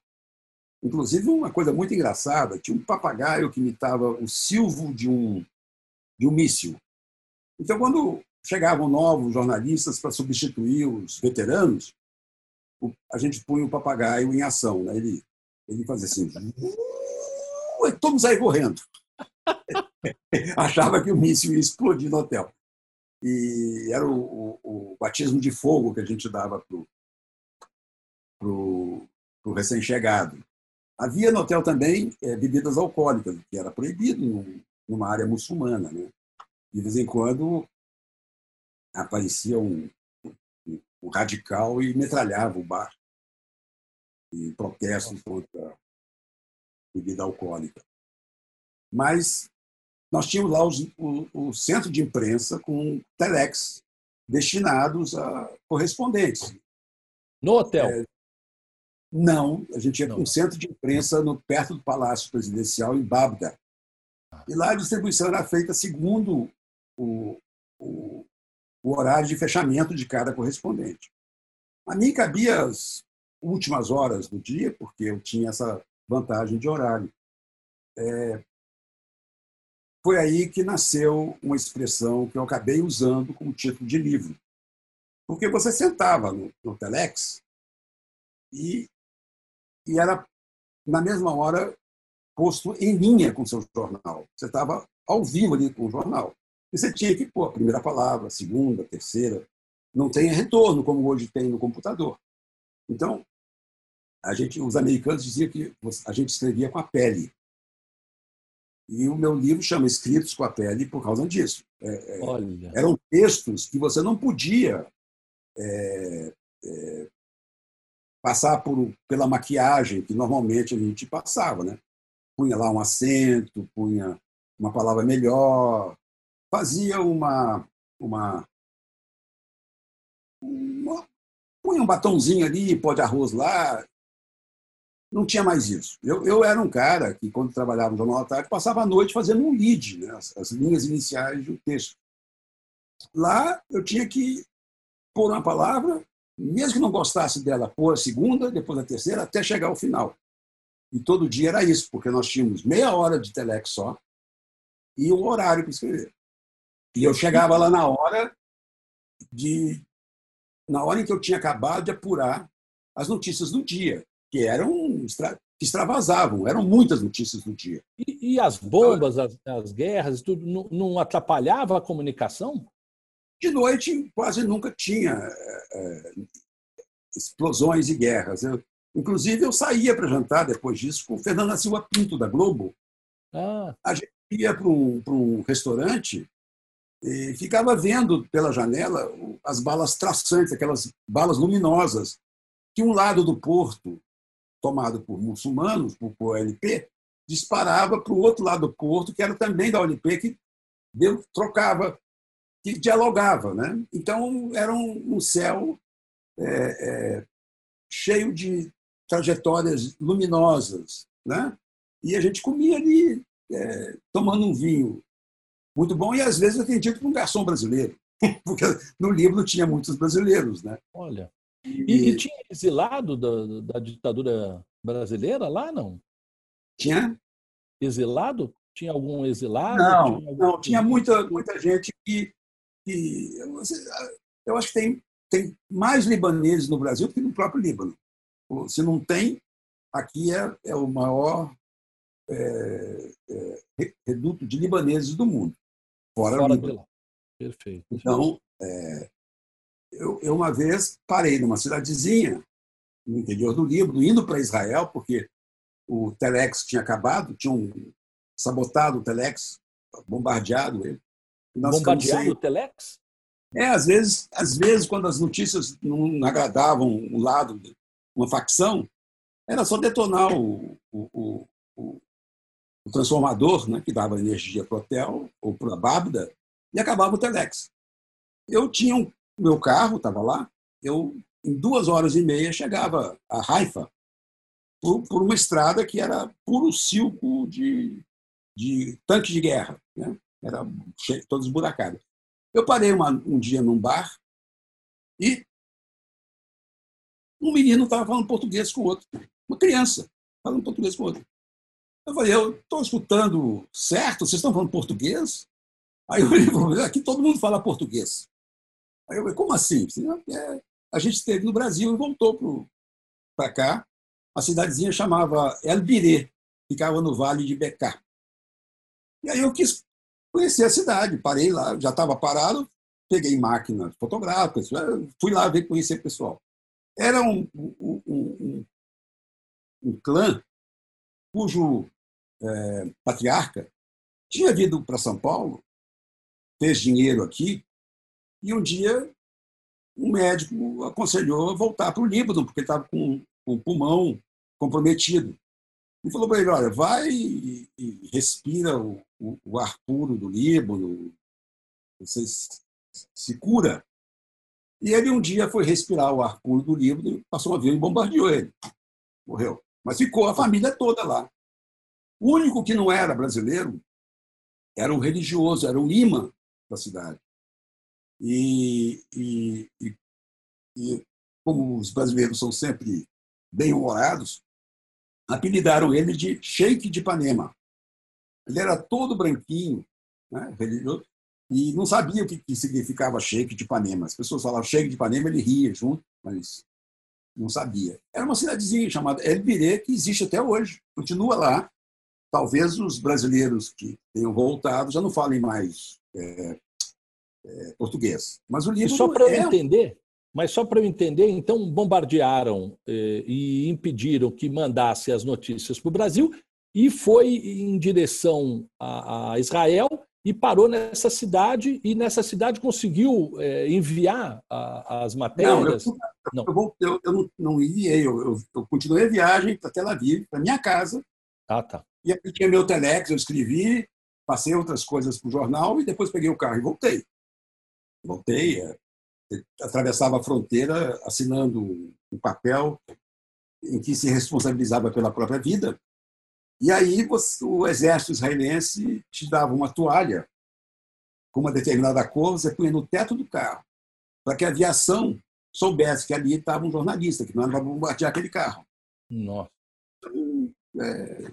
inclusive, uma coisa muito engraçada: tinha um papagaio que imitava o silvo de um, de um míssil. Então, quando chegavam novos jornalistas para substituir os veteranos, a gente punha o papagaio em ação. Né? Ele, ele fazia assim, e todos aí correndo. <laughs> Achava que o míssil ia explodir no hotel. E era o, o, o batismo de fogo que a gente dava para o recém-chegado. Havia no hotel também é, bebidas alcoólicas, que era proibido numa área muçulmana. Né? De vez em quando aparecia um, um, um radical e metralhava o bar em protesto contra a bebida alcoólica. Mas nós tínhamos lá os, o, o, centro de imprensa com telex destinados a correspondentes. No hotel? É, não, a gente ia para um centro de imprensa no, perto do Palácio Presidencial, em Babda. E lá a distribuição era feita segundo o, o, o horário de fechamento de cada correspondente. A mim cabia as últimas horas do dia, porque eu tinha essa vantagem de horário. É, foi aí que nasceu uma expressão que eu acabei usando como título de livro. Porque você sentava no, no Telex e, e era, na mesma hora, posto em linha com o seu jornal. Você estava ao vivo ali com o jornal. E você tinha que pôr a primeira palavra, a segunda, a terceira. Não tem retorno, como hoje tem no computador. Então, a gente, os americanos diziam que a gente escrevia com a pele. E o meu livro chama Escritos com a Pele por causa disso. É, é, eram textos que você não podia é, é, passar por, pela maquiagem que normalmente a gente passava. Né? Punha lá um acento, punha uma palavra melhor, fazia uma, uma, uma punha um batonzinho ali, pó de arroz lá, não tinha mais isso. Eu, eu era um cara que, quando trabalhava no Jornal da Tarde, passava a noite fazendo um lead, né? as, as linhas iniciais do texto. Lá, eu tinha que pôr uma palavra, mesmo que não gostasse dela, pôr a segunda, depois a terceira, até chegar ao final. E todo dia era isso, porque nós tínhamos meia hora de telex só e o horário para escrever. E eu chegava lá na hora de na hora em que eu tinha acabado de apurar as notícias do dia que eram que extravasavam, eram muitas notícias no dia. E, e as bombas, as, as, guerras, tudo não, não, atrapalhava a comunicação? De noite quase nunca tinha é, explosões e guerras. Eu, inclusive eu saía para jantar depois disso com Fernanda Silva Pinto da Globo. Ah. A gente ia para um, um restaurante e ficava vendo pela janela as balas traçantes, aquelas balas luminosas que um lado do porto tomado por muçulmanos, por, OLP, disparava para o outro lado do porto, que era também da OLP, que deu, trocava, que dialogava. Né? Então, era um, um céu é, é, cheio de trajetórias luminosas. Né? E a gente comia ali, é, tomando um vinho muito bom, e às vezes atendido por um garçom brasileiro, <laughs> porque no livro tinha muitos brasileiros. Né? Olha. E, e tinha exilado da, da, ditadura brasileira lá, não? Tinha? Exilado? Tinha algum exilado? Não, tinha algum... não, tinha muita, muita gente que. que eu acho que tem, tem mais libaneses no Brasil do que no próprio Líbano. Se não tem, aqui é, é o maior é, é, reduto de libaneses do mundo. Fora, fora de lá. Perfeito. Então, é, eu, eu, uma vez parei numa cidadezinha, no interior do Líbano, indo para Israel, porque o Telex tinha acabado, tinham sabotado o Telex, bombardeado ele. Bombardeado o Telex? É, às vezes, às vezes, quando as notícias não agradavam um lado, uma facção, era só detonar o, o, o, o transformador, né, que dava energia para o hotel ou para a Bábida, e acabava o telex. Eu tinha um meu carro, estava lá, eu em duas horas e meia chegava a Haifa por, por uma estrada que era puro silco de, de tanque de guerra, né? era cheio, todo esburacado. Eu parei uma, um dia num bar e um menino estava falando português com o outro, uma criança falando português com o outro. Eu falei, eu estou escutando certo, vocês estão falando português? Aí eu falei, aqui todo mundo fala português. Aí eu falei, como assim? É, a gente esteve no Brasil e voltou para cá. A cidadezinha chamava Elbirê, ficava no Vale de Becá. E aí eu quis conhecer a cidade, parei lá, já estava parado, peguei máquinas fotográficas, fui lá ver, conhecer o pessoal. Era um, um, um, um clã cujo é, patriarca tinha vindo para São Paulo, fez dinheiro aqui, e um dia um médico aconselhou voltar para o Líbano, porque ele estava com, o pulmão comprometido. E falou para ele: olha, vai e, respira o, o, o, ar puro do Líbano, você se cura. E ele um dia foi respirar o ar puro do Líbano e passou um avião e bombardeou ele. Morreu. Mas ficou a família toda lá. O único que não era brasileiro era um religioso, era um imã da cidade. E, e, e, e como os brasileiros são sempre bem-humorados, apelidaram ele de Sheik de Ipanema. Ele era todo branquinho, né, religioso, e não sabia o que, que significava Sheik de Ipanema. As pessoas falavam Sheik de Ipanema, ele ria junto, mas não sabia. Era uma cidadezinha chamada El Biré, que existe até hoje, continua lá. Talvez os brasileiros que tenham voltado já não falem mais é, é, português. Mas o livro. E só para eu é... entender, mas só para eu entender, então bombardearam eh, e impediram que mandasse as notícias para o Brasil e foi em direção a, a, Israel e parou nessa cidade e nessa cidade conseguiu eh, enviar a, as matérias. Não, eu, não. eu, eu, não, enviei, eu, eu, continuei a viagem para Tel Aviv, para minha casa. Ah, tá. E aqui tinha meu telex, eu escrevi, passei outras coisas para o jornal e depois peguei o carro e voltei voltei, atravessava a fronteira assinando um papel em que se responsabilizava pela própria vida. E aí você, o exército israelense te dava uma toalha com uma determinada cor, você punha no teto do carro, para que a aviação soubesse que ali estava um jornalista, que não era para bombardear aquele carro. Nossa. Então, é,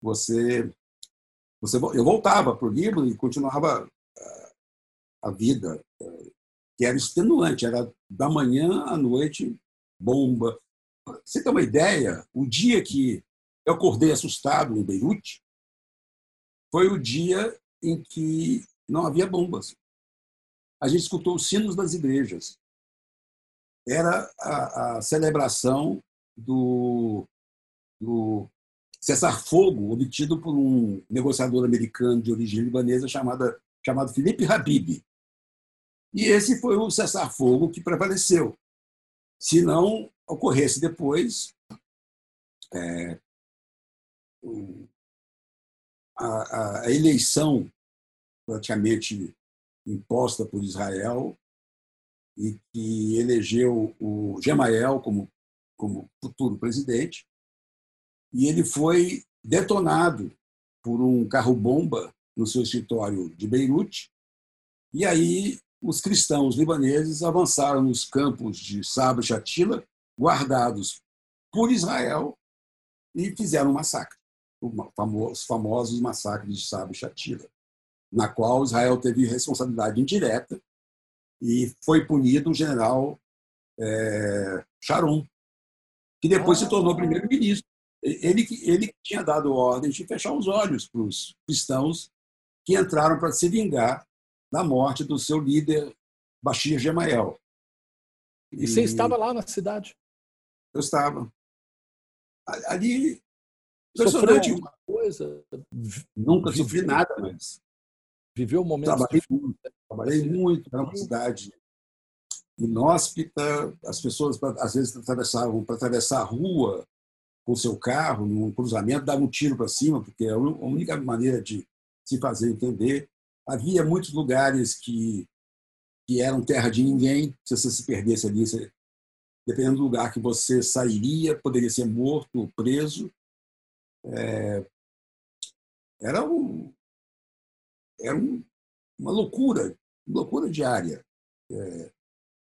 você, você, eu voltava para o Líbano e continuava a vida, que era extenuante, era da manhã à noite, bomba. Você tem uma ideia? O dia que eu acordei assustado em Beirute foi o dia em que não havia bombas. A gente escutou os sinos das igrejas. Era a, a celebração do, do cessar-fogo obtido por um negociador americano de origem libanesa chamada, chamado Felipe Habib. E esse foi o cessar-fogo que prevaleceu. Se não ocorresse depois é, a, a, eleição praticamente imposta por Israel e que elegeu o Gemael como, como futuro presidente, e ele foi detonado por um carro-bomba no seu escritório de Beirute, e aí os cristãos libaneses avançaram nos campos de Sabra e Shatila, guardados por Israel, e fizeram um massacre, os famosos massacres de Sabra e Shatila, na qual Israel teve responsabilidade indireta e foi punido o general é, Sharon, que depois se tornou primeiro-ministro. Ele, ele tinha dado ordem de fechar os olhos para os cristãos que entraram para se vingar da morte do seu líder, Bashir Gemael. E, e você estava lá na cidade? Eu estava. Ali, impressionante. uma coisa? Nunca viveu, sofri nada, mas. Viveu um momento. Trabalhei muito, trabalhei muito. Era uma cidade inóspita, as pessoas às vezes atravessavam para atravessar a rua com seu carro num cruzamento, dava um tiro para cima, porque é a única maneira de se fazer entender. Havia muitos lugares que, que eram terra de ninguém. Se você se perdesse ali, você, dependendo do lugar que você sairia, poderia ser morto ou preso. É, era um, era um, uma loucura, loucura diária. É,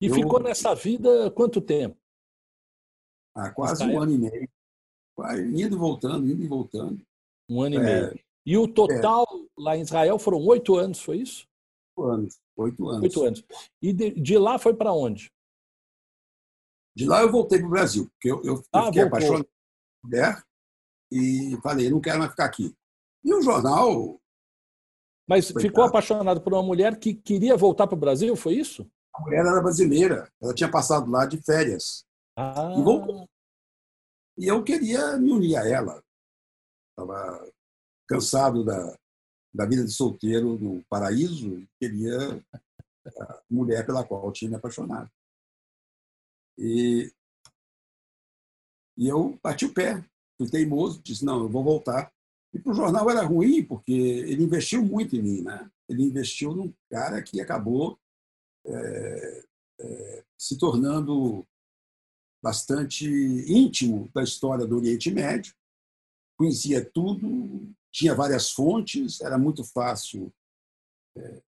e eu, ficou nessa vida quanto tempo? Ah, quase um ano e meio. Indo e voltando, indo e voltando. Um ano e é, meio. E o total é, lá em Israel foram oito anos, foi isso? Oito anos. Oito anos. Oito anos. E de, de lá foi para onde? De lá eu voltei para o Brasil, porque eu, eu, ah, fiquei voltou. apaixonado por mulher e falei, não quero mais ficar aqui. E o jornal. Mas ficou apaixonado por uma mulher que queria voltar para o Brasil, foi isso? A mulher era brasileira, ela tinha passado lá de férias. Ah. E voltou. E eu queria me unir a ela. Estava cansado da, da vida de solteiro no paraíso e queria a mulher pela qual tinha me apaixonado. E, e eu bati o pé, fui teimoso, disse: não, eu vou voltar. E para o jornal era ruim, porque ele investiu muito em mim. Né? Ele investiu num cara que acabou é, é, se tornando bastante íntimo da história do Oriente Médio, conhecia tudo, tinha várias fontes, era muito fácil é,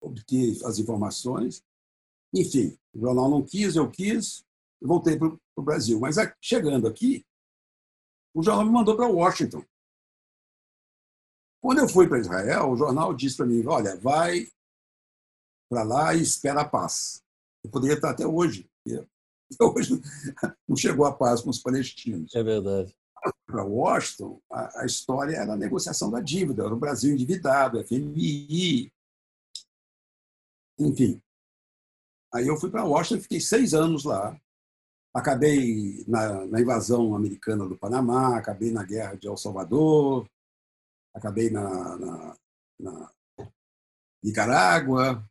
obter as informações. Enfim, o jornal não quis, eu quis, voltei para o Brasil. Mas chegando aqui, o jornal me mandou para Washington. Quando eu fui para Israel, o jornal disse para mim: olha, vai para lá e espera a paz. Eu poderia estar até hoje. <laughs> Até hoje não chegou a paz com os palestinos. É verdade. Para Washington, a, a, história era a negociação da dívida, era o Brasil endividado, FMI. Enfim. Aí eu fui para Washington, fiquei seis anos lá. Acabei na, na, invasão americana do Panamá, acabei na guerra de El Salvador, acabei na, na, na Nicarágua.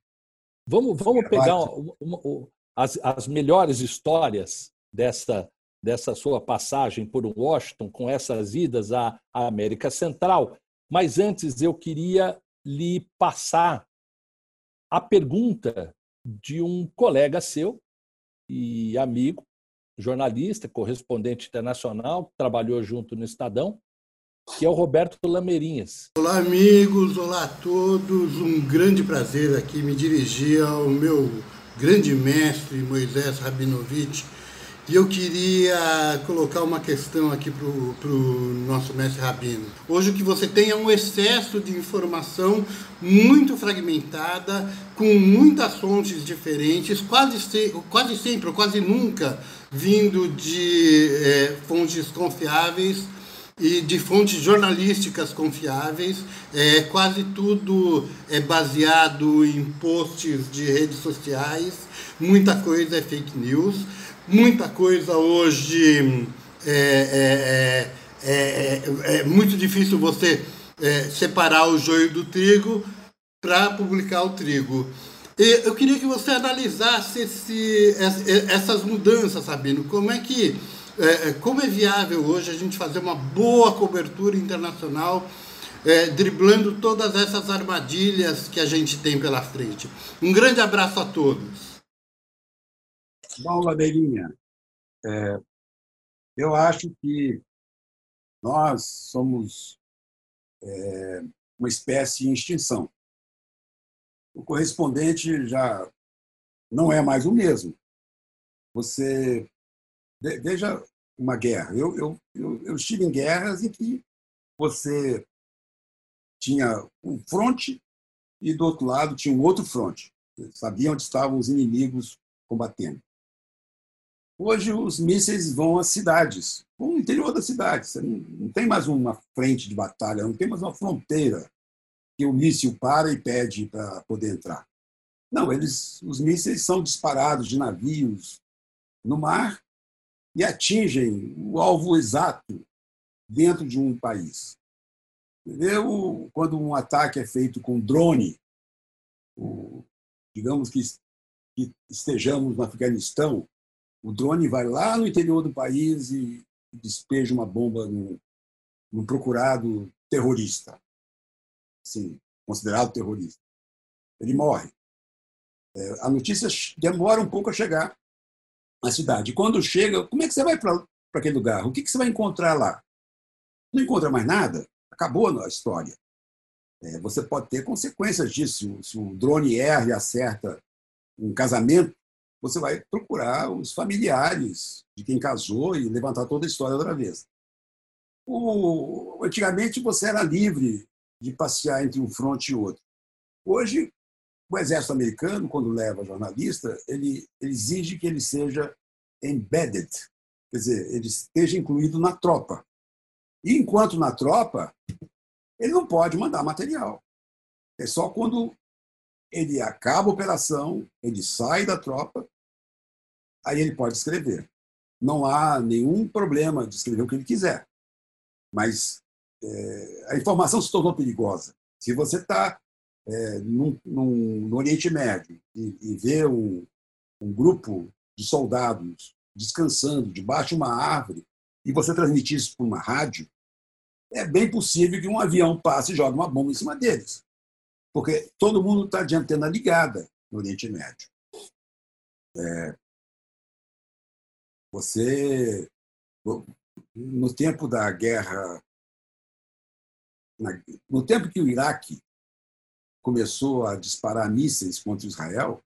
Vamos, vamos pegar uma, uma, as, as melhores histórias dessa, dessa sua passagem por Washington, com essas idas à, América Central. Mas antes eu queria lhe passar a pergunta de um colega seu e amigo, jornalista, correspondente internacional, que trabalhou junto no Estadão, que é o Roberto Lameirinhas. Olá, amigos, olá a todos. Um grande prazer aqui me dirigir ao meu grande mestre Moisés Rabinovich. E eu queria colocar uma questão aqui para o nosso mestre Rabino. Hoje o que você tem é um excesso de informação muito fragmentada, com muitas fontes diferentes, quase, se, quase sempre ou quase nunca vindo de é, fontes confiáveis e de fontes jornalísticas confiáveis. É, quase tudo é baseado em posts de redes sociais, muita coisa é fake news, muita coisa hoje é, é, é, é muito difícil você separar o joio do trigo para publicar o trigo. E eu queria que você analisasse esse, essas mudanças, Sabino. Como é que é, é, como é viável hoje a gente fazer uma boa cobertura internacional, é, driblando todas essas armadilhas que a gente tem pela frente. Um grande abraço a todos. Bom, Ladeirinha, é, eu acho que nós somos é, uma espécie em extinção. O correspondente já não é mais o mesmo. Você Veja uma guerra. Eu, eu, eu, eu estive em guerras em que você tinha um fronte e do outro lado tinha um outro fronte. Sabia onde estavam os inimigos combatendo. Hoje os mísseis vão às cidades, no interior da cidade. Você não tem mais uma frente de batalha, não tem mais uma fronteira que o míssil para e pede para poder entrar. Não, eles, os mísseis são disparados de navios no mar e atingem o alvo exato dentro de um país. Entendeu? Quando um ataque é feito com drone, digamos que, estejamos no Afeganistão, o drone vai lá no interior do país e despeja uma bomba num, num procurado terrorista, sim, considerado terrorista. Ele morre. É, a notícia demora um pouco a chegar à cidade. Quando chega, como é que você vai para aquele lugar? O que, que você vai encontrar lá? Não encontra mais nada? Acabou a história. É, você pode ter consequências disso. Se o drone erra e acerta um casamento, você vai procurar os familiares de quem casou e levantar toda a história outra vez. O, antigamente você era livre de passear entre um fronte e outro. Hoje, o exército americano, quando leva jornalista, ele, ele exige que ele seja embedded, quer dizer, ele esteja incluído na tropa. E enquanto na tropa, ele não pode mandar material. É só quando ele acaba a operação, ele sai da tropa, aí ele pode escrever. Não há nenhum problema de escrever o que ele quiser. Mas é, a informação se tornou perigosa. Se você está é, no Oriente Médio e, e vê um, um grupo de soldados descansando debaixo de uma árvore e você transmitir isso por uma rádio, é bem possível que um avião passe e jogue uma bomba em cima deles. Porque todo mundo está de antena ligada no Oriente Médio. É, você, no tempo da guerra, no tempo que o Iraque começou a disparar mísseis contra Israel,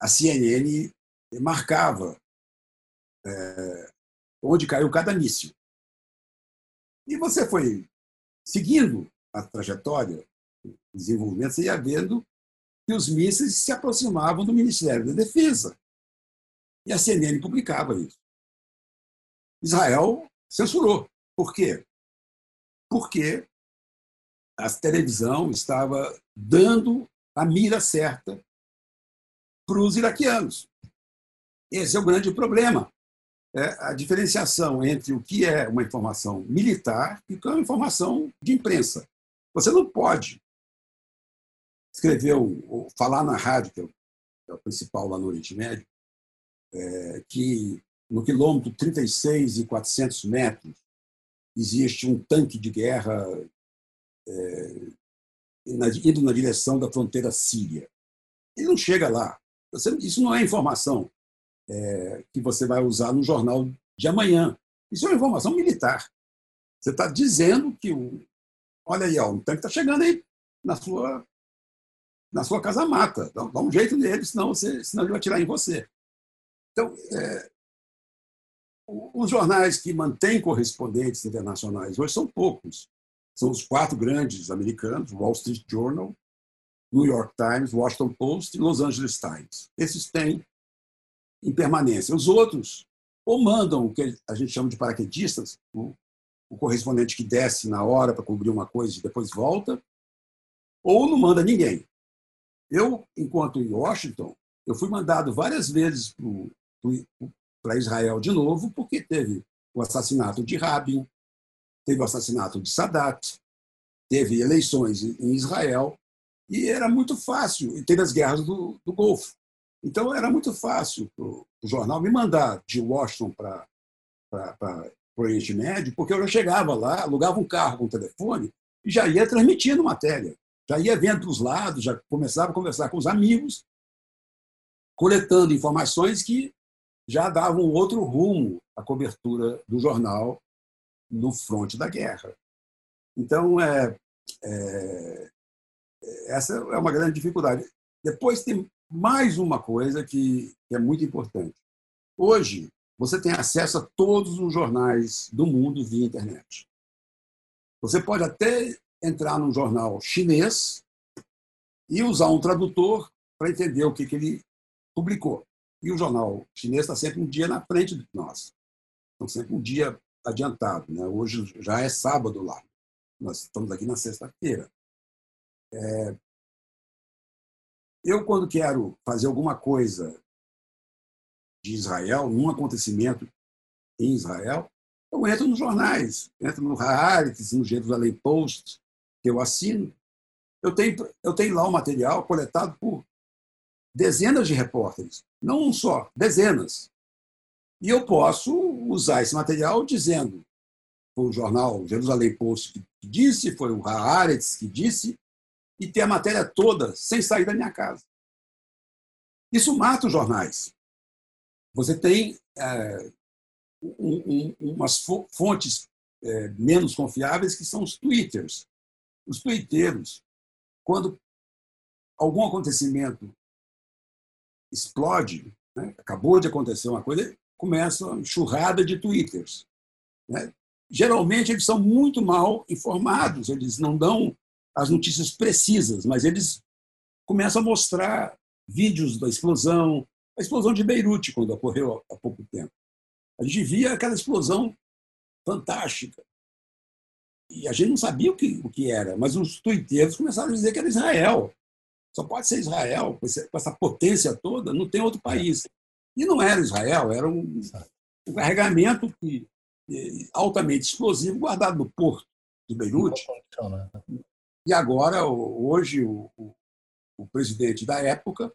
a CNN marcava é, onde caiu cada míssil. E você foi seguindo a trajetória, o desenvolvimento, você ia vendo que os mísseis se aproximavam do Ministério da Defesa. E a CNN publicava isso. Israel censurou. Por quê? Porque a televisão estava dando a mira certa para os iraquianos. Esse é o grande problema é a diferenciação entre o que é uma informação militar e o que é uma informação de imprensa. Você não pode escrever ou falar na rádio, que é o, é o principal lá no Oriente Médio, é, que no quilômetro 36 e 400 metros existe um tanque de guerra é, indo na direção da fronteira síria. Ele não chega lá. Você, isso não é informação é, que você vai usar no jornal de amanhã. Isso é uma informação militar. Você está dizendo que o. Olha aí, ó, o tanque está chegando aí na sua, na sua casa mata. Dá, dá um jeito nele, senão, você, senão ele vai atirar em você. Então, é, os jornais que mantêm correspondentes internacionais hoje são poucos. São os quatro grandes americanos: Wall Street Journal, New York Times, Washington Post e Los Angeles Times. Esses têm em permanência. Os outros ou mandam o que a gente chama de paraquedistas, o, o correspondente que desce na hora para cobrir uma coisa e depois volta, ou não manda ninguém. Eu, enquanto em Washington, eu fui mandado várias vezes para Israel de novo, porque teve o assassinato de Rabin, teve o assassinato de Sadat, teve eleições em Israel, e era muito fácil, e teve as guerras do, do Golfo. Então, era muito fácil para o jornal me mandar de Washington para o Oriente Médio, porque eu já chegava lá, alugava um carro com um telefone e já ia transmitindo matéria. Já ia vendo para os lados, já começava a conversar com os amigos, coletando informações que já davam outro rumo à cobertura do jornal no fronte da guerra. Então, é, é, essa é uma grande dificuldade. Depois tem mais uma coisa que, é muito importante. Hoje, você tem acesso a todos os jornais do mundo via internet. Você pode até entrar num jornal chinês e usar um tradutor para entender o que, que ele publicou. E o jornal chinês está sempre um dia na frente de nós. Então, sempre um dia adiantado. Né? Hoje já é sábado lá. Nós estamos aqui na sexta-feira. É, eu, quando quero fazer alguma coisa de Israel, num acontecimento em Israel, eu entro nos jornais, entro no Haaretz, no Jerusalém Post, que eu assino. Eu tenho, eu tenho lá o material coletado por dezenas de repórteres, não um só, dezenas. E eu posso usar esse material dizendo, foi o jornal Jerusalém Post que disse, foi o Haaretz que disse, e ter a matéria toda sem sair da minha casa. Isso mata os jornais. Você tem é, um, um, umas fontes é, menos confiáveis que são os twitters. Os twitteiros, quando algum acontecimento explode, né, acabou de acontecer uma coisa, começa uma enxurrada de twitters. Né? Geralmente eles são muito mal informados, eles não dão as notícias precisas, mas eles começam a mostrar vídeos da explosão, a explosão de Beirute, quando ocorreu há pouco tempo. A gente via aquela explosão fantástica. E a gente não sabia o que, o que era, mas os tuiteiros começaram a dizer que era Israel. Só pode ser Israel, com essa potência toda, não tem outro país. E não era Israel, era um, um carregamento que, altamente explosivo guardado no porto de Beirute. E agora, hoje, o, o, o presidente da época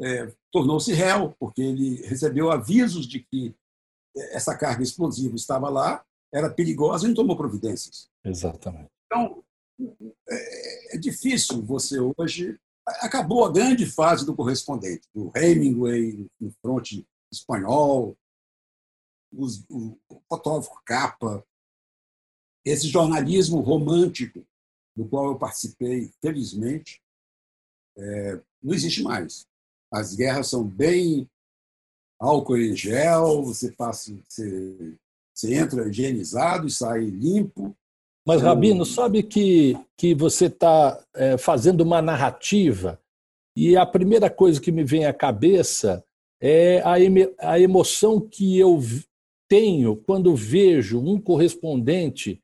é, tornou-se réu, porque ele recebeu avisos de que essa carga explosiva estava lá, era perigosa e não tomou providências. Exatamente. Então, é, é difícil você hoje. Acabou a grande fase do correspondente, do Hemingway no fronte espanhol, os, o fotógrafo capa, esse jornalismo romântico do qual eu participei, felizmente, é, não existe mais. As guerras são bem álcool em gel, você passa, você, você entra higienizado e sai limpo. Mas, Rabino, sabe que, que você está é, fazendo uma narrativa e a primeira coisa que me vem à cabeça é a, a emoção que eu tenho quando vejo um correspondente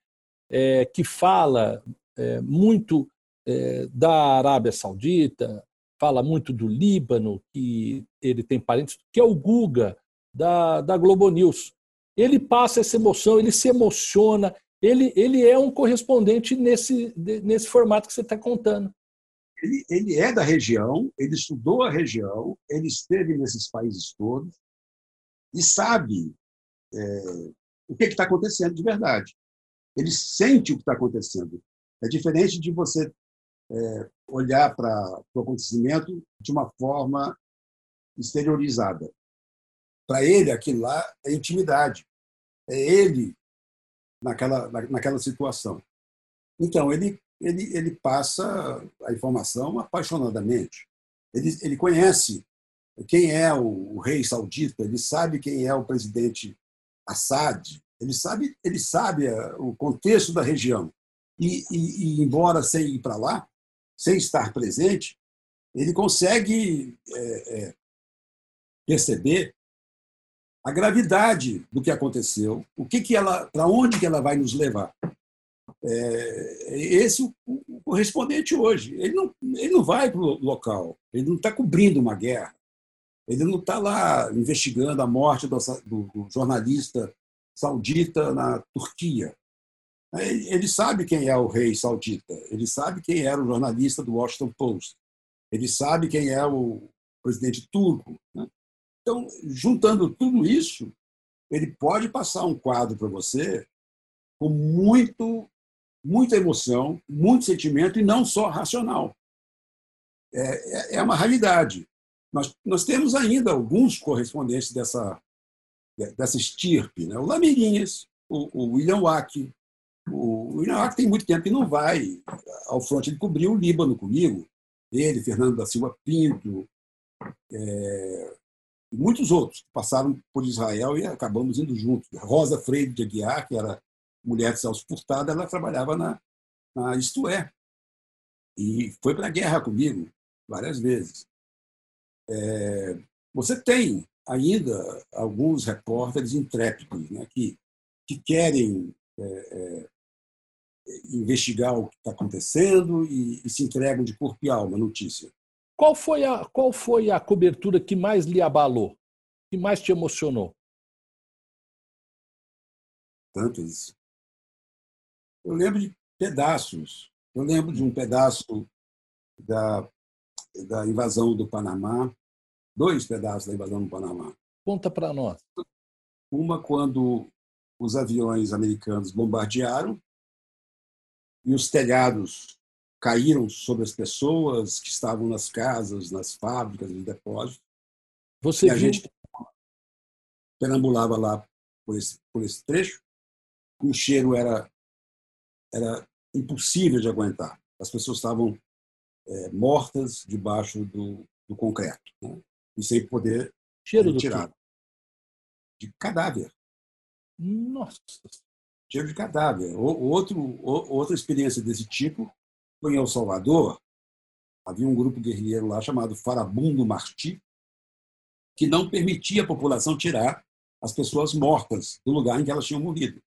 é, que fala é, muito é, da Arábia Saudita, fala muito do Líbano, que ele tem parentes, que é o Guga, da, da Globo News. Ele passa essa emoção, ele se emociona, ele, ele é um correspondente nesse, nesse formato que você está contando. Ele, ele é da região, ele estudou a região, ele esteve nesses países todos e sabe é, o que está acontecendo de verdade. Ele sente o que está acontecendo. É diferente de você é, olhar para o acontecimento de uma forma exteriorizada. Para ele, aquilo lá é intimidade. É ele naquela, naquela situação. Então, ele, ele, ele passa a informação apaixonadamente. Ele, ele conhece quem é o, o rei saudita, ele sabe quem é o presidente Assad, ele sabe, ele sabe o contexto da região. E, e, e embora sem ir para lá, sem estar presente, ele consegue é, é, perceber a gravidade do que aconteceu, o que, que ela, para onde que ela vai nos levar. É, esse o, o correspondente hoje. Ele não, ele não vai para o local, ele não está cobrindo uma guerra, ele não está lá investigando a morte do, do jornalista saudita na Turquia. Ele sabe quem é o rei saudita, ele sabe quem era o jornalista do Washington Post, ele sabe quem é o presidente turco. Né? Então, juntando tudo isso, ele pode passar um quadro para você com muito, muita emoção, muito sentimento e não só racional. É, é, é uma realidade. Nós, nós temos ainda alguns correspondentes dessa, dessa estirpe. Né? O Lamirinhas, o, o William Wack, o Iraque tem muito tempo que não vai ao fronte. Ele cobriu o Líbano comigo, ele, Fernando da Silva Pinto, é, e muitos outros que passaram por Israel e acabamos indo juntos. Rosa Freire de Aguiar, que era mulher de Celso Furtado, ela trabalhava na, na Isto É, e foi para a guerra comigo várias vezes. É, você tem ainda alguns repórteres intrépidos né, que, que querem é, é, investigar o que está acontecendo e, e, se entregam de corpo e alma à notícia. Qual foi, a, qual foi a cobertura que mais lhe abalou, que mais te emocionou? Tantas. Eu lembro de pedaços. Eu lembro de um pedaço da, da invasão do Panamá, dois pedaços da invasão do Panamá. Conta para nós. Uma quando os aviões americanos bombardearam e os telhados caíram sobre as pessoas que estavam nas casas, nas fábricas, nos depósitos. Você e a viu... gente perambulava lá por esse, por esse trecho. O cheiro era, era impossível de aguentar. As pessoas estavam é, mortas debaixo do, do concreto né? e sem poder cheiro. De cadáver. Nossa! Cheiro de cadáver. O, outro, o, outra experiência desse tipo foi em El Salvador. Havia um grupo guerrilheiro lá chamado Farabundo Martí, que não permitia a população tirar as pessoas mortas do lugar em que elas tinham morrido.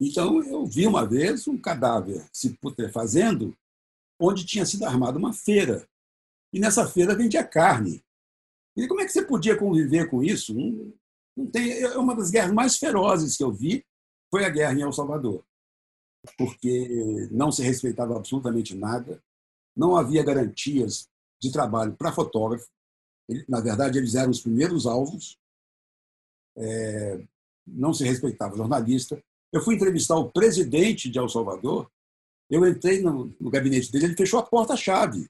Então, eu vi uma vez um cadáver se putrefazendo onde tinha sido armada uma feira. E nessa feira vendia carne. E como é que você podia conviver com isso? Não, tem, é uma das guerras mais ferozes que eu vi foi a guerra em El Salvador, porque não se respeitava absolutamente nada, não havia garantias de trabalho para fotógrafo. Na verdade, eles eram os primeiros alvos. É, não se respeitava jornalista. Eu fui entrevistar o presidente de El Salvador. Eu entrei no, no gabinete dele, ele fechou a porta-chave.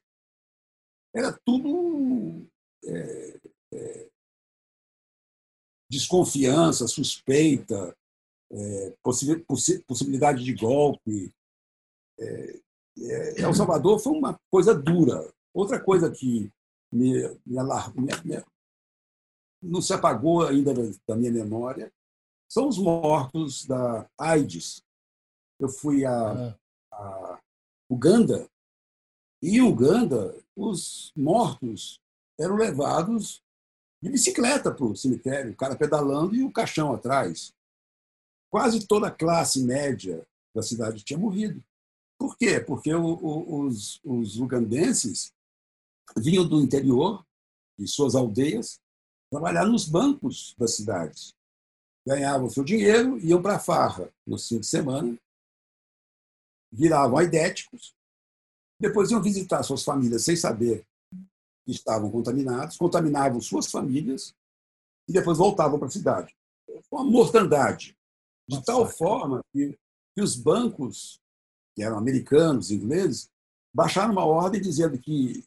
Era tudo é, é, desconfiança, suspeita, é, possibilidade de golpe. É, é, El Salvador foi uma coisa dura. Outra coisa que me, me, me, não se apagou ainda da minha memória são os mortos da AIDS. Eu fui a, ah. a Uganda e em Uganda os mortos eram levados de bicicleta para o cemitério, o cara pedalando e o caixão atrás. Quase toda a classe média da cidade tinha morrido. Por quê? Porque o, o, os, os ugandenses vinham do interior, de suas aldeias, trabalhar nos bancos das cidades. Ganhavam seu dinheiro, iam para a farra nos fins de semana, viravam aidéticos, depois iam visitar suas famílias sem saber que estavam contaminados, contaminavam suas famílias e depois voltavam para a cidade. Uma mortandade, de Nossa, tal forma que, que os bancos, que eram americanos, ingleses, baixaram uma ordem dizendo que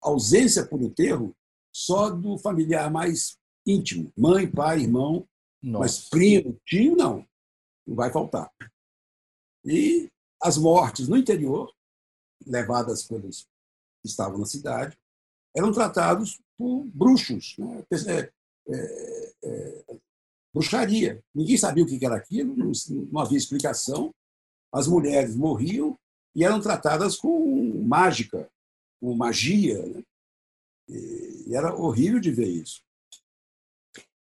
ausência por enterro só do familiar mais íntimo, mãe, pai, irmão, Nossa. mas primo, tio, não, não vai faltar. E as mortes no interior, levadas pelos que estavam na cidade, eram tratados por bruxos, né? é, é, é, bruxaria. Ninguém sabia o que era aquilo, não havia explicação. As mulheres morriam e eram tratadas com mágica, com magia. Né? E era horrível de ver isso.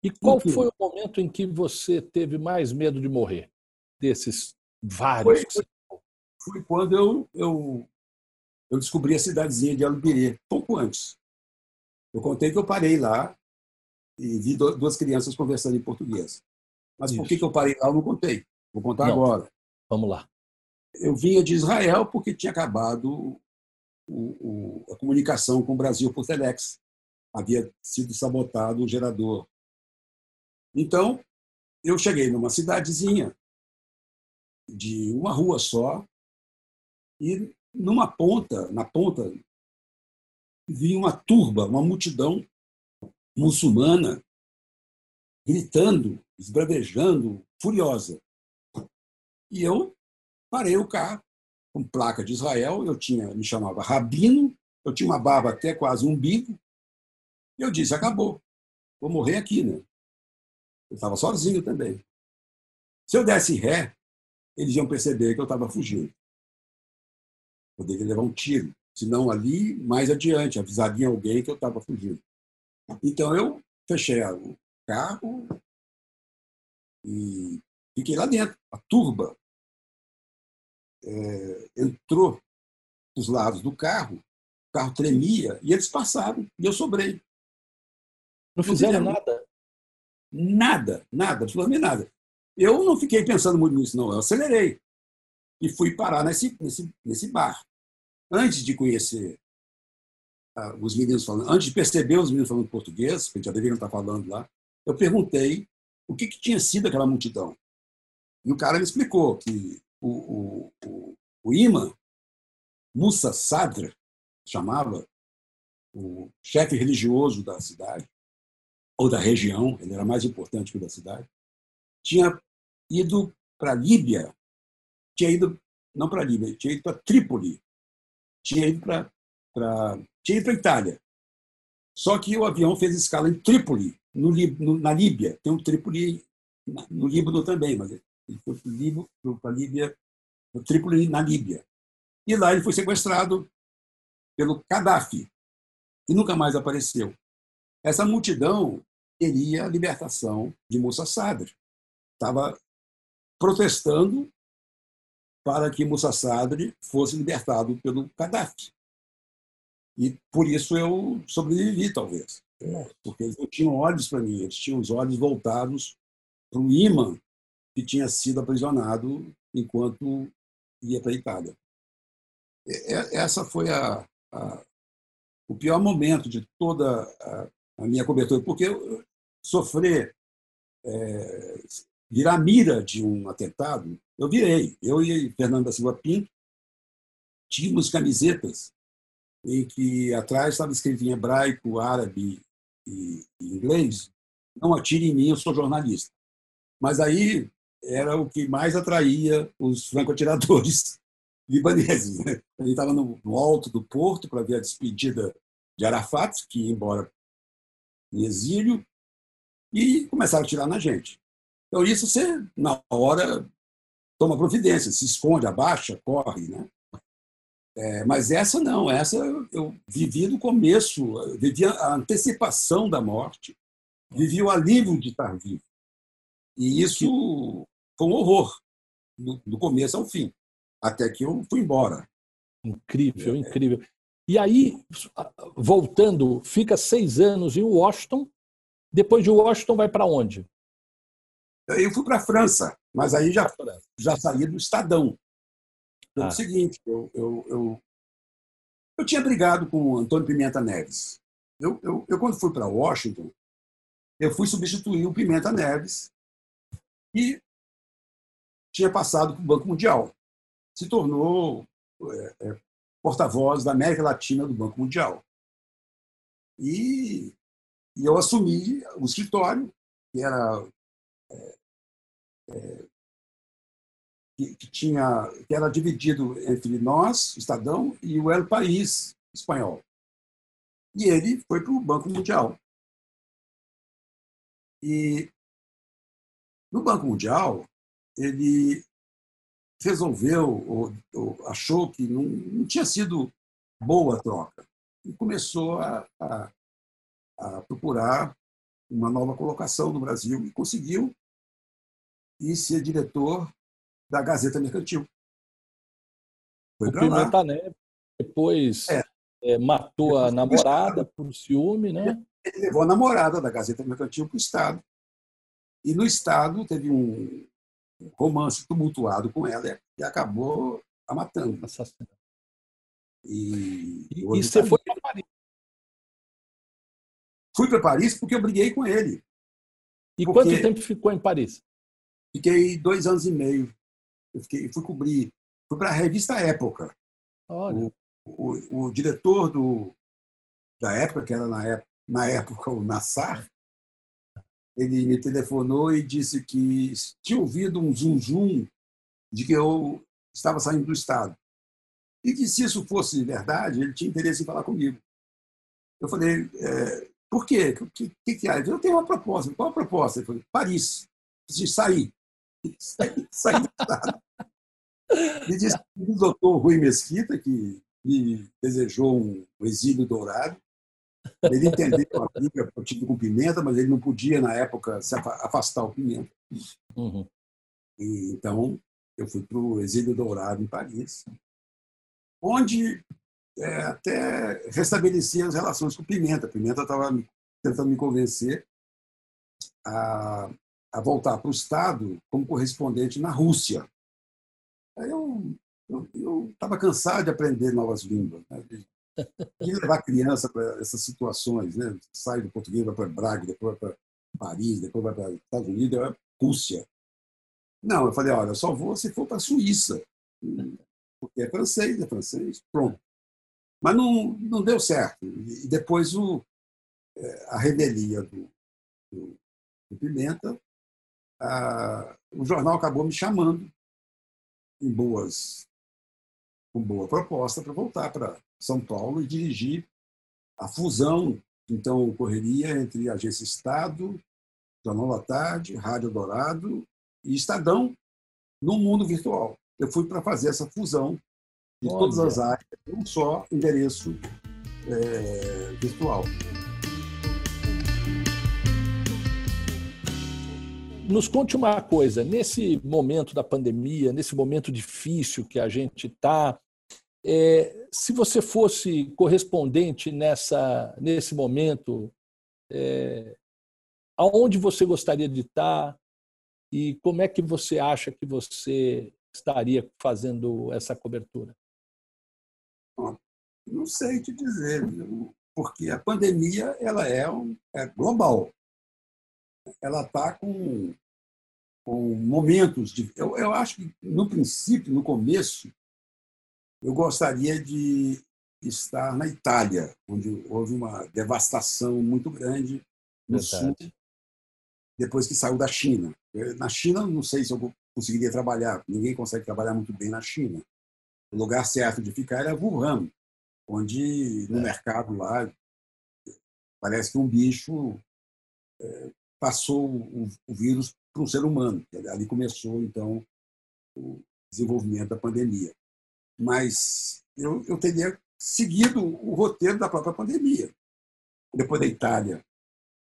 E qual foi o momento em que você teve mais medo de morrer? Desses vários. Foi, foi, foi quando eu, eu eu descobri a cidadezinha de Alubirê, pouco antes. Eu contei que eu parei lá e vi duas crianças conversando em português. Mas Isso. por que eu parei lá, eu não contei. Vou contar não. agora. Vamos lá. Eu vinha de Israel porque tinha acabado o, o, a comunicação com o Brasil por telex. Havia sido sabotado o gerador. Então, eu cheguei numa cidadezinha de uma rua só e numa ponta, na ponta, vinha uma turba, uma multidão muçulmana gritando, esbravejando, furiosa. E eu parei o carro com placa de Israel, eu tinha, me chamava Rabino, eu tinha uma barba até quase um umbigo, e eu disse, acabou, vou morrer aqui, né? Eu estava sozinho também. Se eu desse ré, eles iam perceber que eu estava fugindo poderia levar um tiro. Se não ali, mais adiante, avisaria alguém que eu estava fugindo. Então eu fechei o carro e fiquei lá dentro. A turba é, entrou dos lados do carro, o carro tremia e eles passaram e eu sobrei. Não fizeram nada? Nada, nada, absolutamente nada. Eu não fiquei pensando muito nisso, não. Eu acelerei e fui parar nesse, nesse, nesse bar. Antes de conhecer os meninos falando, antes de perceber os meninos falando português, que já deveriam estar falando lá, eu perguntei o que, que tinha sido aquela multidão. E o cara me explicou que o, o, o, o imã, Musa Sadr, chamava, o chefe religioso da cidade, ou da região, ele era mais importante que o da cidade, tinha ido para a Líbia, tinha ido, não para a Líbia, tinha ido para Trípoli, tinha ido para tinha ido para a Itália. Só que o avião fez escala em Trípoli, no, no, na Líbia. Tem um Trípoli no Líbano também, mas ele foi para a Líbia, no Trípoli, na Líbia. E lá ele foi sequestrado pelo Gaddafi, e nunca mais apareceu. Essa multidão queria a libertação de Moussa Sadr. Estava protestando para que Moussa Sadr fosse libertado pelo Gaddafi. E por isso eu sobrevivi, talvez. Porque eles não tinham olhos para mim, eles tinham os olhos voltados para o imã que tinha sido aprisionado enquanto ia para a Itália. Essa foi a, a, o pior momento de toda a, a minha cobertura, porque sofrer, é, virar mira de um atentado, eu virei. Eu e Fernando da Silva Pinto tínhamos camisetas em que atrás estava escrito em hebraico, árabe e, inglês: Não atire em mim, eu sou jornalista. Mas aí era o que mais atraía os franco-atiradores <laughs> libaneses. Né? Gente estava no, alto do porto para ver a despedida de Arafat, que ia embora em exílio, e começaram a atirar na gente. Então, isso você, na hora, toma providência, se esconde, abaixa, corre. Né? É, mas essa não, essa eu vivi do começo, vivi a antecipação da morte, vivi o alívio de estar vivo. E isso um horror, do, do começo ao fim, até que eu fui embora. Incrível, é. incrível. E aí, voltando, fica seis anos em Washington. Depois de Washington, vai para onde? Eu fui para a França, mas aí já, já saí do Estadão. Foi ah. o seguinte, eu, eu, eu, eu, tinha brigado com o Antônio Pimenta Neves. Eu, eu, eu quando fui para Washington, eu fui substituir o Pimenta Neves e tinha passado para o Banco Mundial. Se tornou é, é, porta-voz da América Latina do Banco Mundial. E, e eu assumi o escritório, que era é, é, que, que, tinha que era dividido entre nós, Estadão, e o El País espanhol. E ele foi para o Banco Mundial. E no Banco Mundial, ele resolveu, ou, ou achou que não, não, tinha sido boa a troca. E começou a, a, a, procurar uma nova colocação no Brasil e conseguiu e ser diretor da Gazeta Mercantil. Foi o Pimenta Neves depois é. É, matou a namorada por ciúme, né? Ele levou a namorada da Gazeta Mercantil para o Estado. E no Estado teve um, romance tumultuado com ela e acabou a matando. Assassinando. E, e, e você foi para Paris? Fui para Paris porque eu briguei com ele. E quanto tempo ficou em Paris? Fiquei dois anos e meio. Eu fiquei, fui cobrir. Fui para a revista Época. O, o, o, diretor do, da época, que era na época, na época o Nassar, ele me telefonou e disse que tinha ouvido um zum zum de que eu estava saindo do estado e que se isso fosse verdade ele tinha interesse em falar comigo. Eu falei, é, por quê? O que, que, que há? Eu tenho uma proposta. Qual a proposta? Ele falou, Paris. Preciso sair. <laughs> Sair do estado. Ele disse o doutor Rui Mesquita, que me desejou um exílio dourado, ele entendeu a eu tive com Pimenta, mas ele não podia, na época, se afastar o Pimenta. Uhum. E, então, eu fui para o Exílio Dourado, em Paris, onde é, até restabeleci as relações com Pimenta. Pimenta estava tentando me convencer a, a voltar para o Estado como correspondente na Rússia. Aí eu estava cansado de aprender novas línguas, né? de levar criança para essas situações, né? Sai do português, vai para Braga, depois para Paris, depois vai para os Estados Unidos, é Rússia. Não, eu falei, olha, eu só vou se for para a Suíça. Porque é francês, é francês, pronto. Mas não, não deu certo. E depois o, é, a revelia do, do, do Pimenta, a, o jornal acabou me chamando em boas, com boa proposta para voltar para São Paulo e dirigir a fusão que então ocorreria entre a Agência Estado, Jornal da Tarde, Rádio Dourado e Estadão no mundo virtual. Eu fui para fazer essa fusão de Olha. todas as áreas, um só endereço é, virtual. Nos conte uma coisa, nesse momento da pandemia, nesse momento difícil que a gente está, é, se você fosse correspondente nessa, nesse momento, é, aonde você gostaria de estar e como é que você acha que você estaria fazendo essa cobertura? Não sei te dizer, porque a pandemia ela é, é global. Ela está com, com momentos de. Eu, eu acho que, no princípio, no começo, eu gostaria de estar na Itália, onde houve uma devastação muito grande no Verdade. sul, depois que saiu da China. Na China, não sei se eu conseguiria trabalhar, ninguém consegue trabalhar muito bem na China. O lugar certo de ficar era Wuhan, onde no é. mercado lá parece que um bicho é, passou o, o vírus para um ser humano. Ali começou, então, o desenvolvimento da pandemia. Mas eu, eu teria seguido o roteiro da própria pandemia. Depois da Itália,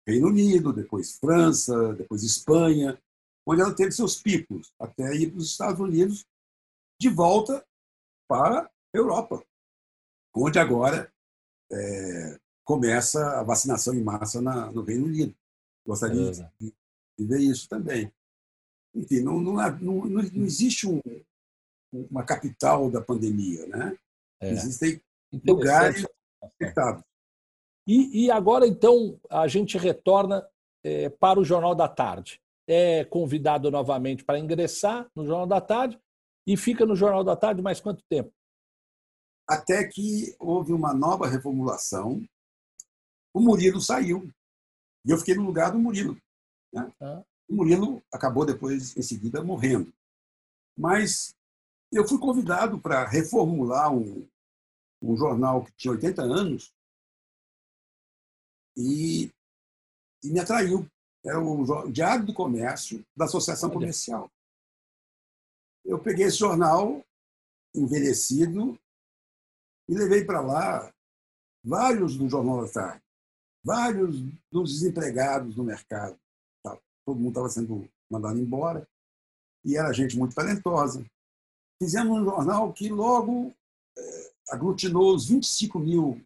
Reino Unido, depois França, depois Espanha, onde ela teve seus picos, até ir para os Estados Unidos, de volta para a Europa, onde agora é, começa a vacinação em massa na, no Reino Unido. Gostaria de, de, ver isso também. Enfim, não, não, não, não existe um, uma capital da pandemia, né? É. Existem lugares afetados. E, e, agora, então, a gente retorna é, para o Jornal da Tarde. É convidado novamente para ingressar no Jornal da Tarde e fica no Jornal da Tarde mais quanto tempo? Até que houve uma nova reformulação, o Murilo saiu. E eu fiquei no lugar do Murilo. Né? Ah. O Murilo acabou depois, em seguida, morrendo. Mas eu fui convidado para reformular um, um jornal que tinha 80 anos e, e me atraiu. Era o Diário do Comércio da Associação Olha. Comercial. Eu peguei esse jornal envelhecido e levei para lá vários do Jornal da Tarde, vários dos desempregados no mercado. Todo mundo estava sendo mandado embora e era gente muito talentosa. Fizemos um jornal que logo é, aglutinou os 25 mil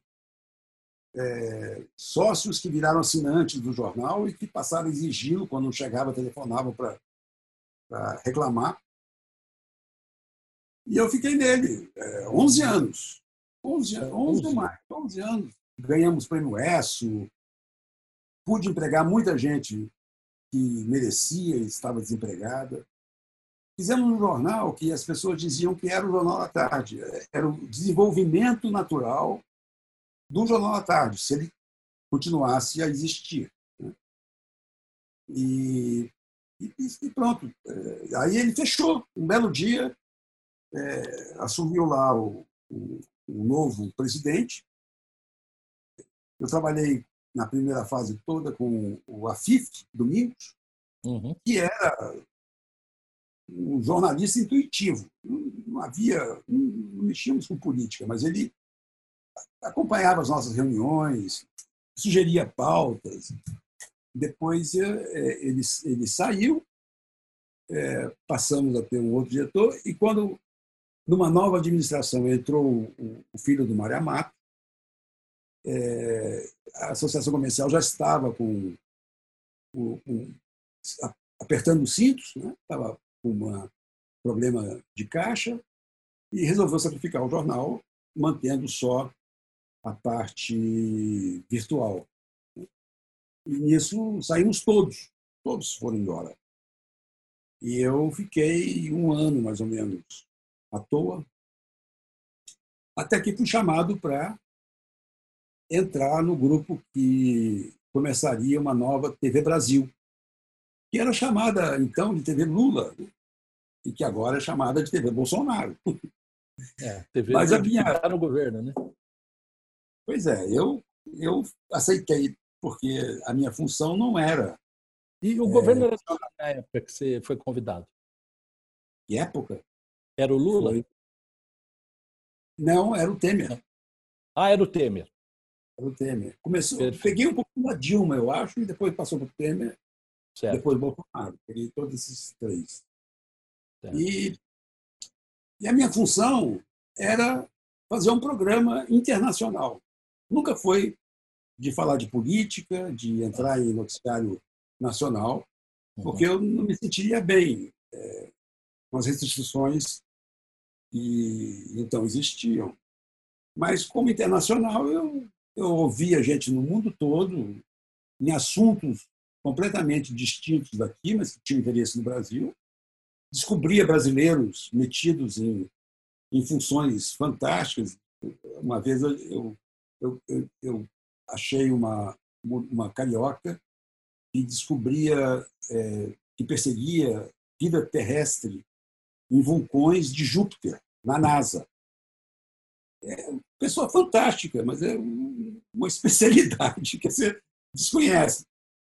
é, sócios que viraram assinantes do jornal e que passaram a exigi-lo quando chegava, telefonavam para reclamar. E eu fiquei nele é, 11 anos. 11, 11 ou mais, 11 anos. Ganhamos prêmio ESSO, pude empregar muita gente que merecia e estava desempregada. Fizemos um jornal que as pessoas diziam que era o Jornal da Tarde, era o desenvolvimento natural do Jornal da Tarde, se ele continuasse a existir. Né? E, e, e, pronto. É, aí ele fechou. Um belo dia, é, assumiu lá o, o, o novo presidente. Eu trabalhei na primeira fase toda com o Afif Domingos, uhum. que era um jornalista intuitivo. Não, havia, não, mexíamos com política, mas ele acompanhava as nossas reuniões, sugeria pautas. Depois é, ele, ele saiu, é, passamos a ter um outro diretor, e quando, numa nova administração, entrou o, filho do Maria Mato, é, a Associação Comercial já estava com, com, com apertando os cintos, né? estava com um problema de caixa e resolveu sacrificar o jornal, mantendo só a parte virtual. E nisso saímos todos, todos foram embora. E eu fiquei um ano, mais ou menos, à toa, até que fui chamado para entrar no grupo que começaria uma nova TV Brasil, que era chamada então de TV Lula, e que agora é chamada de TV Bolsonaro. É, TV Mas a minha no governo, né? Pois é, eu eu aceitei porque a minha função não era. E o é... governo era na época que você foi convidado? Que época? Era o Lula? Foi... Não, era o Temer. Ah, era o Temer. Era o Temer. Começou, peguei um pouco da Dilma, eu acho, e depois passou para o Temer, certo. depois Bolsonaro. Peguei todos esses três. E, e a minha função era fazer um programa internacional. Nunca foi de falar de política, de entrar em noticiário nacional, porque eu não me sentiria bem é, com as restrições que então existiam. Mas, como internacional, eu, eu ouvia gente no mundo todo em assuntos completamente distintos daqui, mas que tinham interesse no Brasil. Descobria brasileiros metidos em, em funções fantásticas. Uma vez eu, eu, eu, eu achei uma, uma carioca que descobria, é, que perseguia vida terrestre em vulcões de Júpiter, na NASA. É uma pessoa fantástica, mas é uma especialidade <laughs> que você desconhece.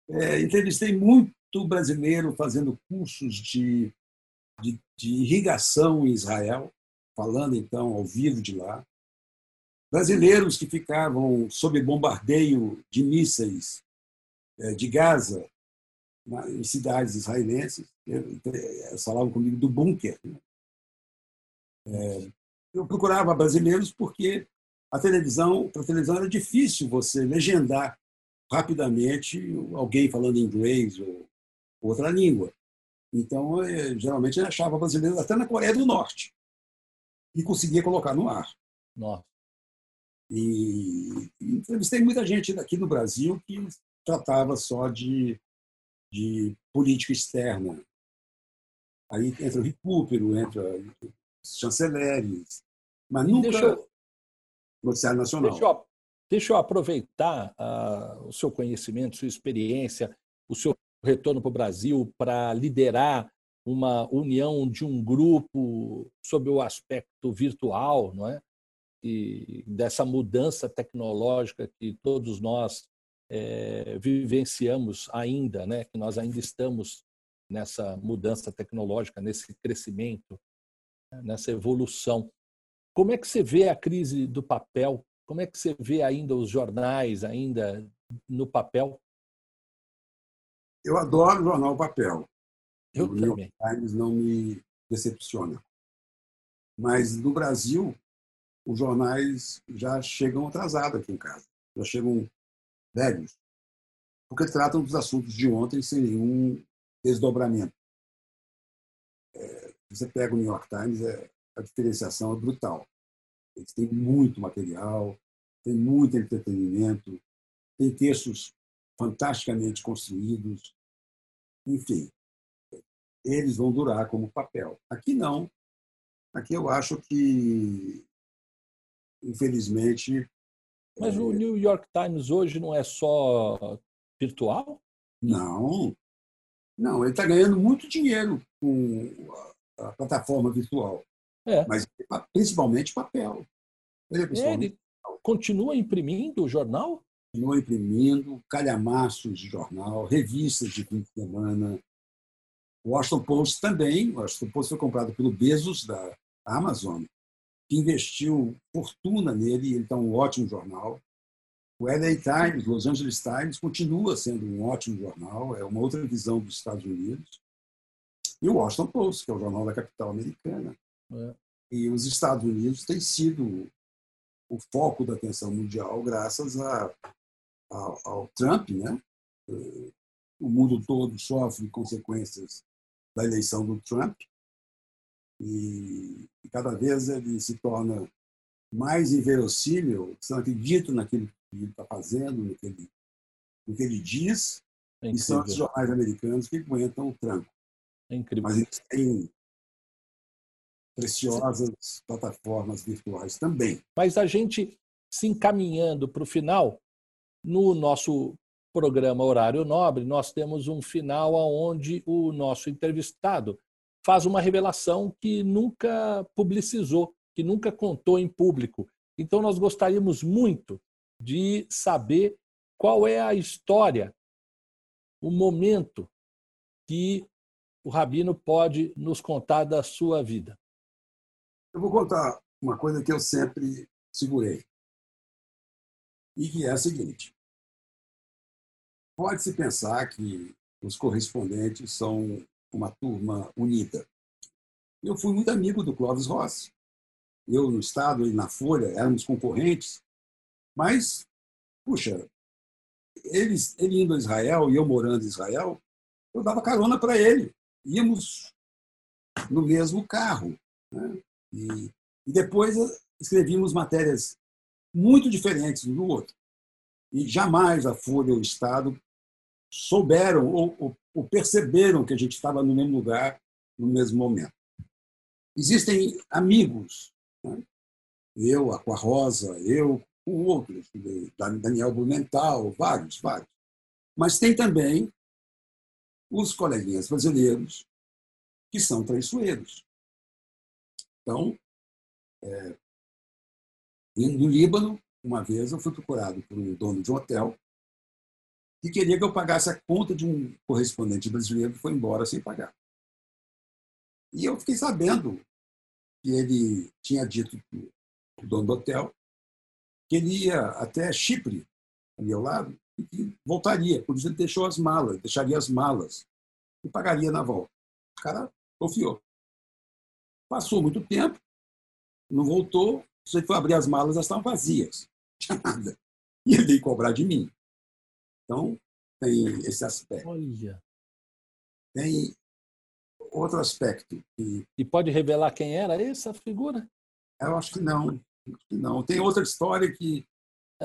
É, entrevistei muito brasileiro fazendo cursos de, de, de irrigação em Israel, falando então ao vivo de lá brasileiros que ficavam sob bombardeio de mísseis é, de Gaza, em cidades israelenses, eles falavam comigo do bunker. Né? É, eu procurava brasileiros porque a televisão, para a televisão era difícil você legendar rapidamente alguém falando inglês ou outra língua. Então, é, geralmente, eu achava brasileiros até na Coreia do Norte e conseguia colocar no ar. Nossa. E, entrevistei muita gente daqui no Brasil que tratava só de, de política externa. Aí entra o recupero, entra chanceleres, mas nunca deixa eu, noticiário nacional. Deixa eu, deixa eu aproveitar uh, o seu conhecimento, sua experiência, o seu retorno para o Brasil para liderar uma união de um grupo sob o aspecto virtual, não é? e dessa mudança tecnológica que todos nós é, vivenciamos ainda, né? que nós ainda estamos nessa mudança tecnológica, nesse crescimento, nessa evolução. Como é que você vê a crise do papel? Como é que você vê ainda os jornais ainda no papel? Eu adoro o jornal papel. Eu o New York Times não me decepciona. Mas no Brasil, os jornais já chegam atrasados aqui em casa, já chegam velhos, porque tratam dos assuntos de ontem sem nenhum desdobramento. É, você pega o New York Times, é, a diferenciação é brutal. Eles têm muito material, tem muito entretenimento, tem textos fantasticamente construídos, enfim, eles vão durar como papel. Aqui não. Aqui eu acho que infelizmente. Mas o é New York Times hoje não é só virtual? Não. Não, ele está ganhando muito dinheiro com a plataforma virtual. É. Mas principalmente papel. Ele, é principalmente... ele continua imprimindo o jornal? Continua imprimindo calhamaços de jornal, revistas de fim de semana. O Washington Post também. O Washington Post foi comprado pelo Bezos da Amazon que investiu fortuna nele, ele está um ótimo jornal. O LA Times, Los Angeles Times, continua sendo um ótimo jornal, é uma outra visão dos Estados Unidos. E o Washington Post, que é o jornal da capital americana. É. E os Estados Unidos têm sido o foco da atenção mundial graças a, a, ao Trump, né? O mundo todo sofre consequências da eleição do Trump e, e cada vez ele se torna mais inverossímil, você não acredita naquilo que ele está fazendo, no que ele, o que ele diz é e são os jornais americanos que aguentam o tranco. É incrível. Mas eles têm preciosas plataformas virtuais também. Mas a gente se encaminhando para o final, no nosso programa Horário Nobre, nós temos um final onde o nosso entrevistado faz uma revelação que nunca publicizou, que nunca contou em público. Então, nós gostaríamos muito de saber qual é a história, o momento que o Rabino pode nos contar da sua vida. Eu vou contar uma coisa que eu sempre segurei. E que é a seguinte: pode-se pensar que os correspondentes são uma turma unida. Eu fui muito amigo do Clóvis Rossi. Eu, no Estado, e na Folha, éramos concorrentes, mas, puxa, eles, ele indo a Israel e eu morando em Israel, eu dava carona para ele. Íamos no mesmo carro. Né? E, depois escrevíamos matérias muito diferentes um do outro. E jamais a Folha ou o Estado souberam ou, ou, ou perceberam que a gente estava no mesmo lugar, no mesmo momento. Existem amigos, né? eu, a Rosa, eu, com outros, Daniel Blumenthal, vários, vários. Mas tem também os coleguinhas brasileiros que são traiçoeiros. Então, é, no Líbano, uma vez eu fui procurado por um dono de um hotel que queria que eu pagasse a conta de um correspondente brasileiro que foi embora sem pagar. E eu fiquei sabendo que ele tinha dito o dono do hotel que ele ia até Chipre, ao meu lado, e que voltaria. Por isso ele deixou as malas, deixaria as malas e pagaria na volta. O cara confiou. Passou muito tempo, não voltou, você foi abrir as malas, elas estavam vazias, não tinha <laughs> nada. E ele veio cobrar de mim. Então, tem esse aspecto. Olha. Tem outro aspecto. Que... E pode revelar quem era essa figura? Eu acho que não. Acho que não. Tem outra história que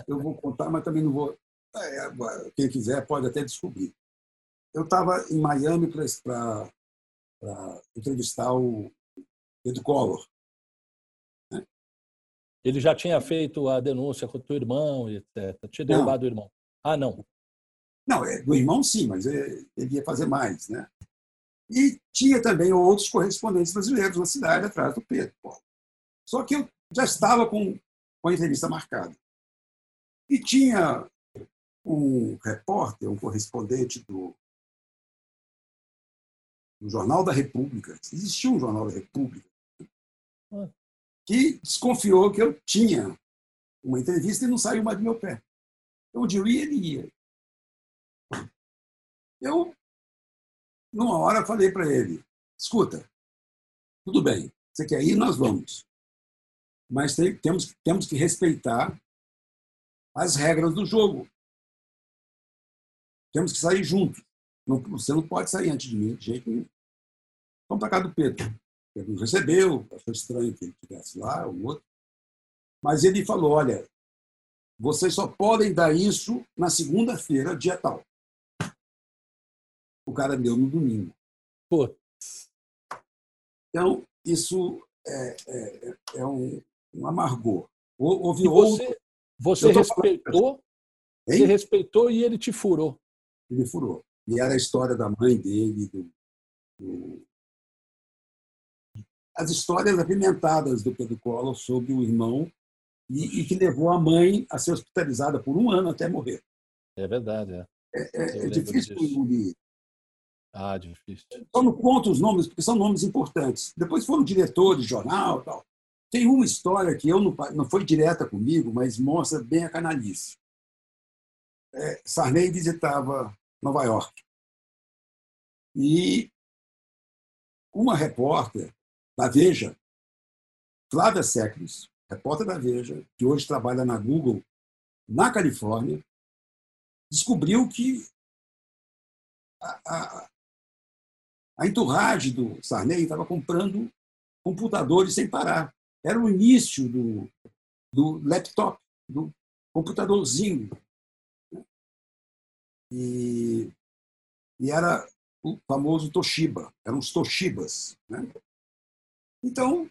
eu vou contar, mas também não vou. É, quem quiser pode até descobrir. Eu estava em Miami para entrevistar o Pedro Collor. Né? Ele já tinha feito a denúncia contra o irmão, etc. Tinha derrubado o irmão. Ah, não. Não, é, do irmão sim, mas ele ia fazer mais, né? E tinha também outros correspondentes brasileiros na cidade atrás do Pedro. Só que eu já estava com, com a entrevista marcada. E tinha um repórter, um correspondente do, do Jornal da República, existia um Jornal da República, que desconfiou que eu tinha uma entrevista e não saiu mais do meu pé. Onde eu ia, ele ia. Eu, numa hora, falei para ele: escuta, tudo bem, você quer ir, nós vamos. Mas tem, temos, temos que respeitar as regras do jogo. Temos que sair juntos. Não, você não pode sair antes de mim, de jeito nenhum. Vamos para casa do Pedro. Pedro nos recebeu, achou estranho que ele estivesse lá, o outro. Mas ele falou: olha, vocês só podem dar isso na segunda-feira, dia tal o cara deu no domingo. Pô. Então, isso é, é, é um, um, amargor. Houve e você, você respeitou, você respeitou e ele te furou. Ele furou. E era a história da mãe dele, do, do... as histórias apimentadas do Pedro Collor sobre o irmão e, e, que levou a mãe a ser hospitalizada por um ano até morrer. É verdade, é. É, é, é difícil engolir ah, difícil. Só não conto os nomes, porque são nomes importantes. Depois foram diretores de jornal tal. Tem uma história que eu não, não foi direta comigo, mas mostra bem a canalice. É, Sarney visitava Nova York. E uma repórter da Veja, Flávia Secres, repórter da Veja, que hoje trabalha na Google, na Califórnia, descobriu que a, a entourage do Sarney estava comprando computadores sem parar. Era o início do, do laptop, do computadorzinho. E, e era o famoso Toshiba, eram os Toshibas. Né? Então,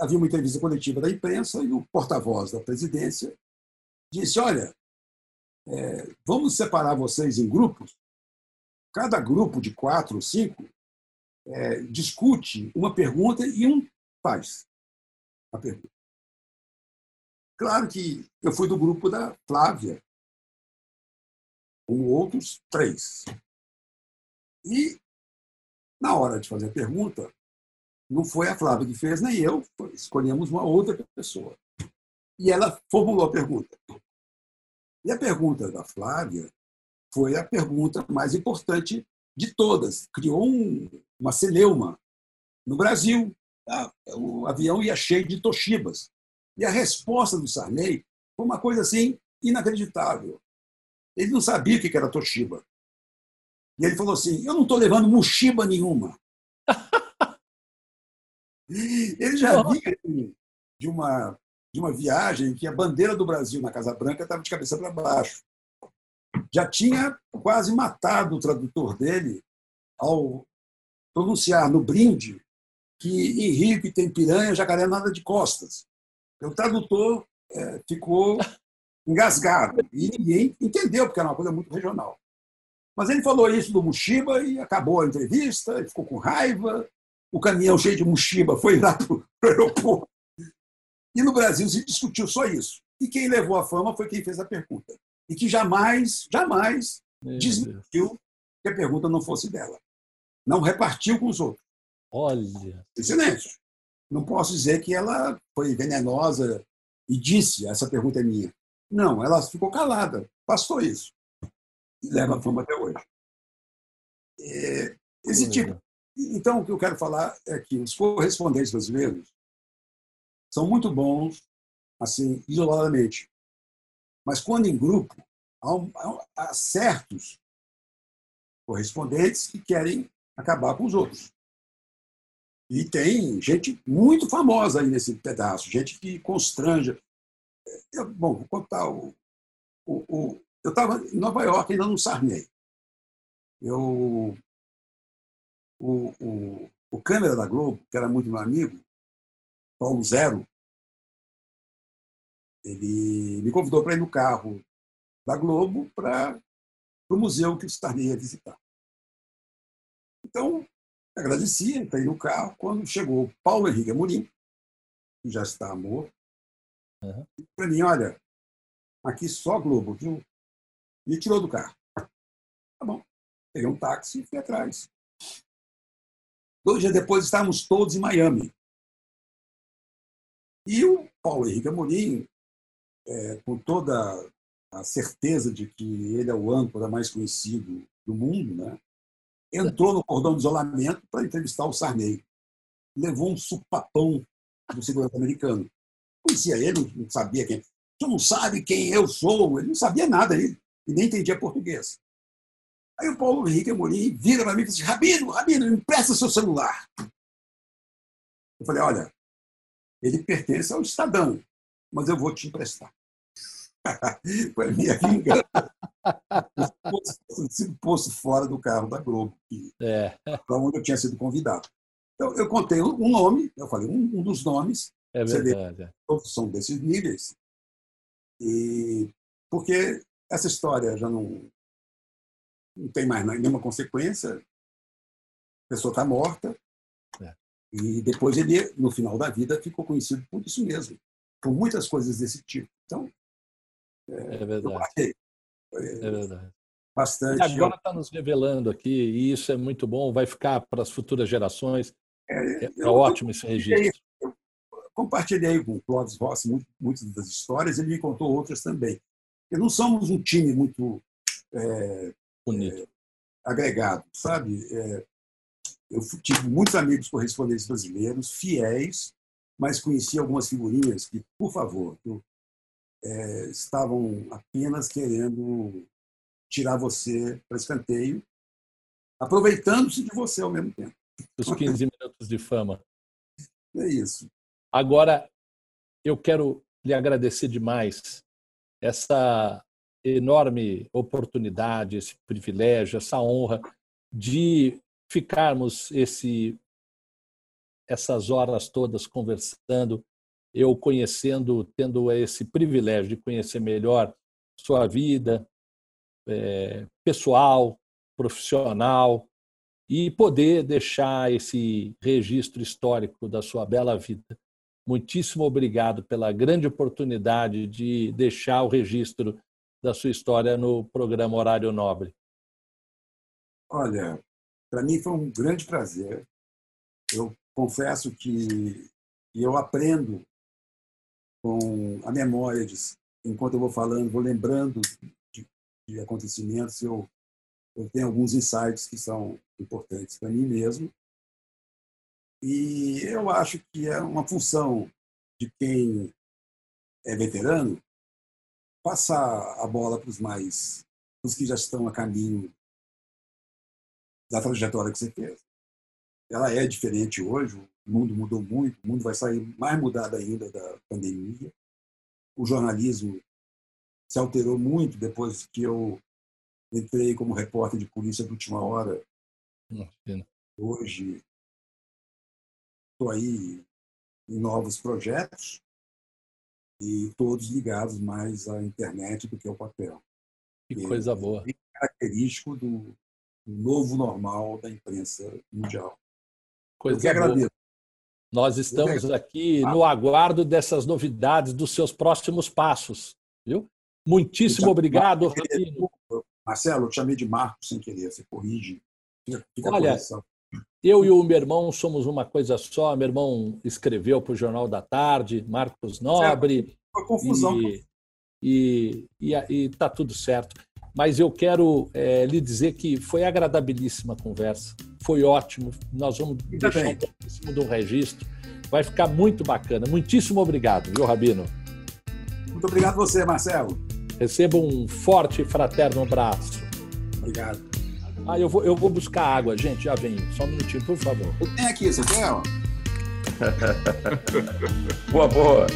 havia uma entrevista coletiva da imprensa e o porta-voz da presidência disse: Olha, é, vamos separar vocês em grupos. Cada grupo de quatro ou cinco é, discute uma pergunta e um faz a pergunta. Claro que eu fui do grupo da Flávia, com outros três. E, na hora de fazer a pergunta, não foi a Flávia que fez, nem eu, escolhemos uma outra pessoa. E ela formulou a pergunta. E a pergunta da Flávia foi a pergunta mais importante de todas. Criou um, uma celeuma no Brasil. Tá? O avião ia cheio de Toshibas. E a resposta do Sarney foi uma coisa assim inacreditável. Ele não sabia o que era Toshiba. E ele falou assim: Eu não estou levando mochiba nenhuma. <laughs> ele já vinha de uma, de uma viagem que a bandeira do Brasil na Casa Branca estava de cabeça para baixo. Já tinha quase matado o tradutor dele ao pronunciar no brinde que em Rio que tem piranha, jacaré nada de costas. O tradutor é, ficou engasgado e ninguém entendeu, porque era uma coisa muito regional. Mas ele falou isso do Mushiba e acabou a entrevista, ele ficou com raiva, o caminhão cheio de Mushiba foi lá para o aeroporto. E no Brasil se discutiu só isso. E quem levou a fama foi quem fez a pergunta. E que jamais, jamais desmentiu que a pergunta não fosse dela. Não repartiu com os outros. Olha. Silêncio. Não posso dizer que ela foi venenosa e disse: essa pergunta é minha. Não, ela ficou calada, passou isso. E leva a fama até hoje. É, esse tipo. Então, o que eu quero falar é que os correspondentes brasileiros são muito bons, assim, isoladamente. Mas quando em grupo, há, há certos correspondentes que querem acabar com os outros. E tem gente muito famosa aí nesse pedaço, gente que constrange. Eu, bom, vou contar o. o, o eu estava em Nova York, ainda no Sarney. Eu, o, o, o câmera da Globo, que era muito meu amigo, Paulo Zero, ele me convidou para ir no carro da Globo para o museu que o Sarney ia visitar. Então, Agradeci, entrei no carro. Quando chegou Paulo Henrique Amorim, que já está morto, uhum. para mim, olha, aqui só Globo, viu? Me tirou do carro. Tá bom. Peguei um táxi e fui atrás. Dois dias depois estávamos todos em Miami. E o Paulo Henrique Amorim, é, com toda a certeza de que ele é o âncora mais conhecido do mundo, né? entrou no cordão de isolamento para entrevistar o Sarney. Levou um supapão do segurança americano. Conhecia ele, não sabia quem. Tu não sabe quem eu sou. Ele não sabia nada, ele, e nem entendia português. Aí o Paulo Henrique Amorim vira para mim e diz: assim, Rabino, Rabino, empresta seu celular. Eu falei: olha, ele pertence ao Estadão, mas eu vou te emprestar. <laughs> Foi a minha vingança. sido posto fora do carro da Globo, é. para onde eu tinha sido convidado. Então, eu contei um nome, eu falei um, um dos nomes. É verdade. Vê, é. todos são desses níveis. E porque essa história já não, não tem mais nenhuma consequência, a pessoa está morta. É. E depois ele, no final da vida, ficou conhecido por isso mesmo, por muitas coisas desse tipo. Então, é, é verdade. É verdade. Bastante. E agora está nos revelando aqui, e isso é muito bom, vai ficar para as futuras gerações. É, é, é ótimo esse registro. Compartilhei com o Clóvis Rossi muitas das histórias, ele me contou outras também. E não somos um time muito é, é, agregado, sabe? É, eu tive muitos amigos correspondentes brasileiros, fiéis, mas conheci algumas figurinhas que, por favor, é, estavam apenas querendo tirar você para escanteio, aproveitando-se de você ao mesmo tempo. Os 15 minutos de fama. É isso. Agora, eu quero lhe agradecer demais essa enorme oportunidade, esse privilégio, essa honra de ficarmos esse, essas horas todas conversando, eu conhecendo, tendo esse privilégio de conhecer melhor sua vida é, pessoal, profissional e poder deixar esse registro histórico da sua bela vida. Muitíssimo obrigado pela grande oportunidade de deixar o registro da sua história no programa Horário Nobre. Olha, para mim foi um grande prazer. Eu confesso que eu aprendo com a memória de, enquanto eu vou falando, vou lembrando de, de acontecimentos, eu, eu tenho alguns insights que são importantes para mim mesmo. E eu acho que é uma função de quem é veterano passar a bola para os mais, os que já estão a caminho da trajetória que você fez. Ela é diferente hoje, o mundo mudou muito, o mundo vai sair mais mudado ainda da pandemia. O jornalismo se alterou muito depois que eu entrei como repórter de polícia de última hora. Imagina. Hoje estou aí em novos projetos e todos ligados mais à internet do que ao papel. Que coisa boa. É característico do, novo normal da imprensa mundial. Coisa boa. Nós estamos aqui no aguardo dessas novidades dos seus próximos passos, viu? Muitíssimo obrigado. Marcelo, eu chamei de Marcos sem querer, você corrige. Fica Olha, eu e o meu irmão somos uma coisa só. Meu irmão escreveu para o Jornal da Tarde, Marcos Nobre. Foi confusão. E está tudo certo mas eu quero é, lhe dizer que foi agradabilíssima a conversa, foi ótimo. Nós vamos Ainda deixar bem. um pouquíssimo do registro. Vai ficar muito bacana. Muitíssimo obrigado, viu, Rabino? Muito obrigado você, Marcelo. Receba um forte e fraterno abraço. Obrigado. Ah, eu vou, eu vou buscar água, gente, já venho. Só um minutinho, por favor. Eu tenho aqui, você quer? <laughs> boa, boa.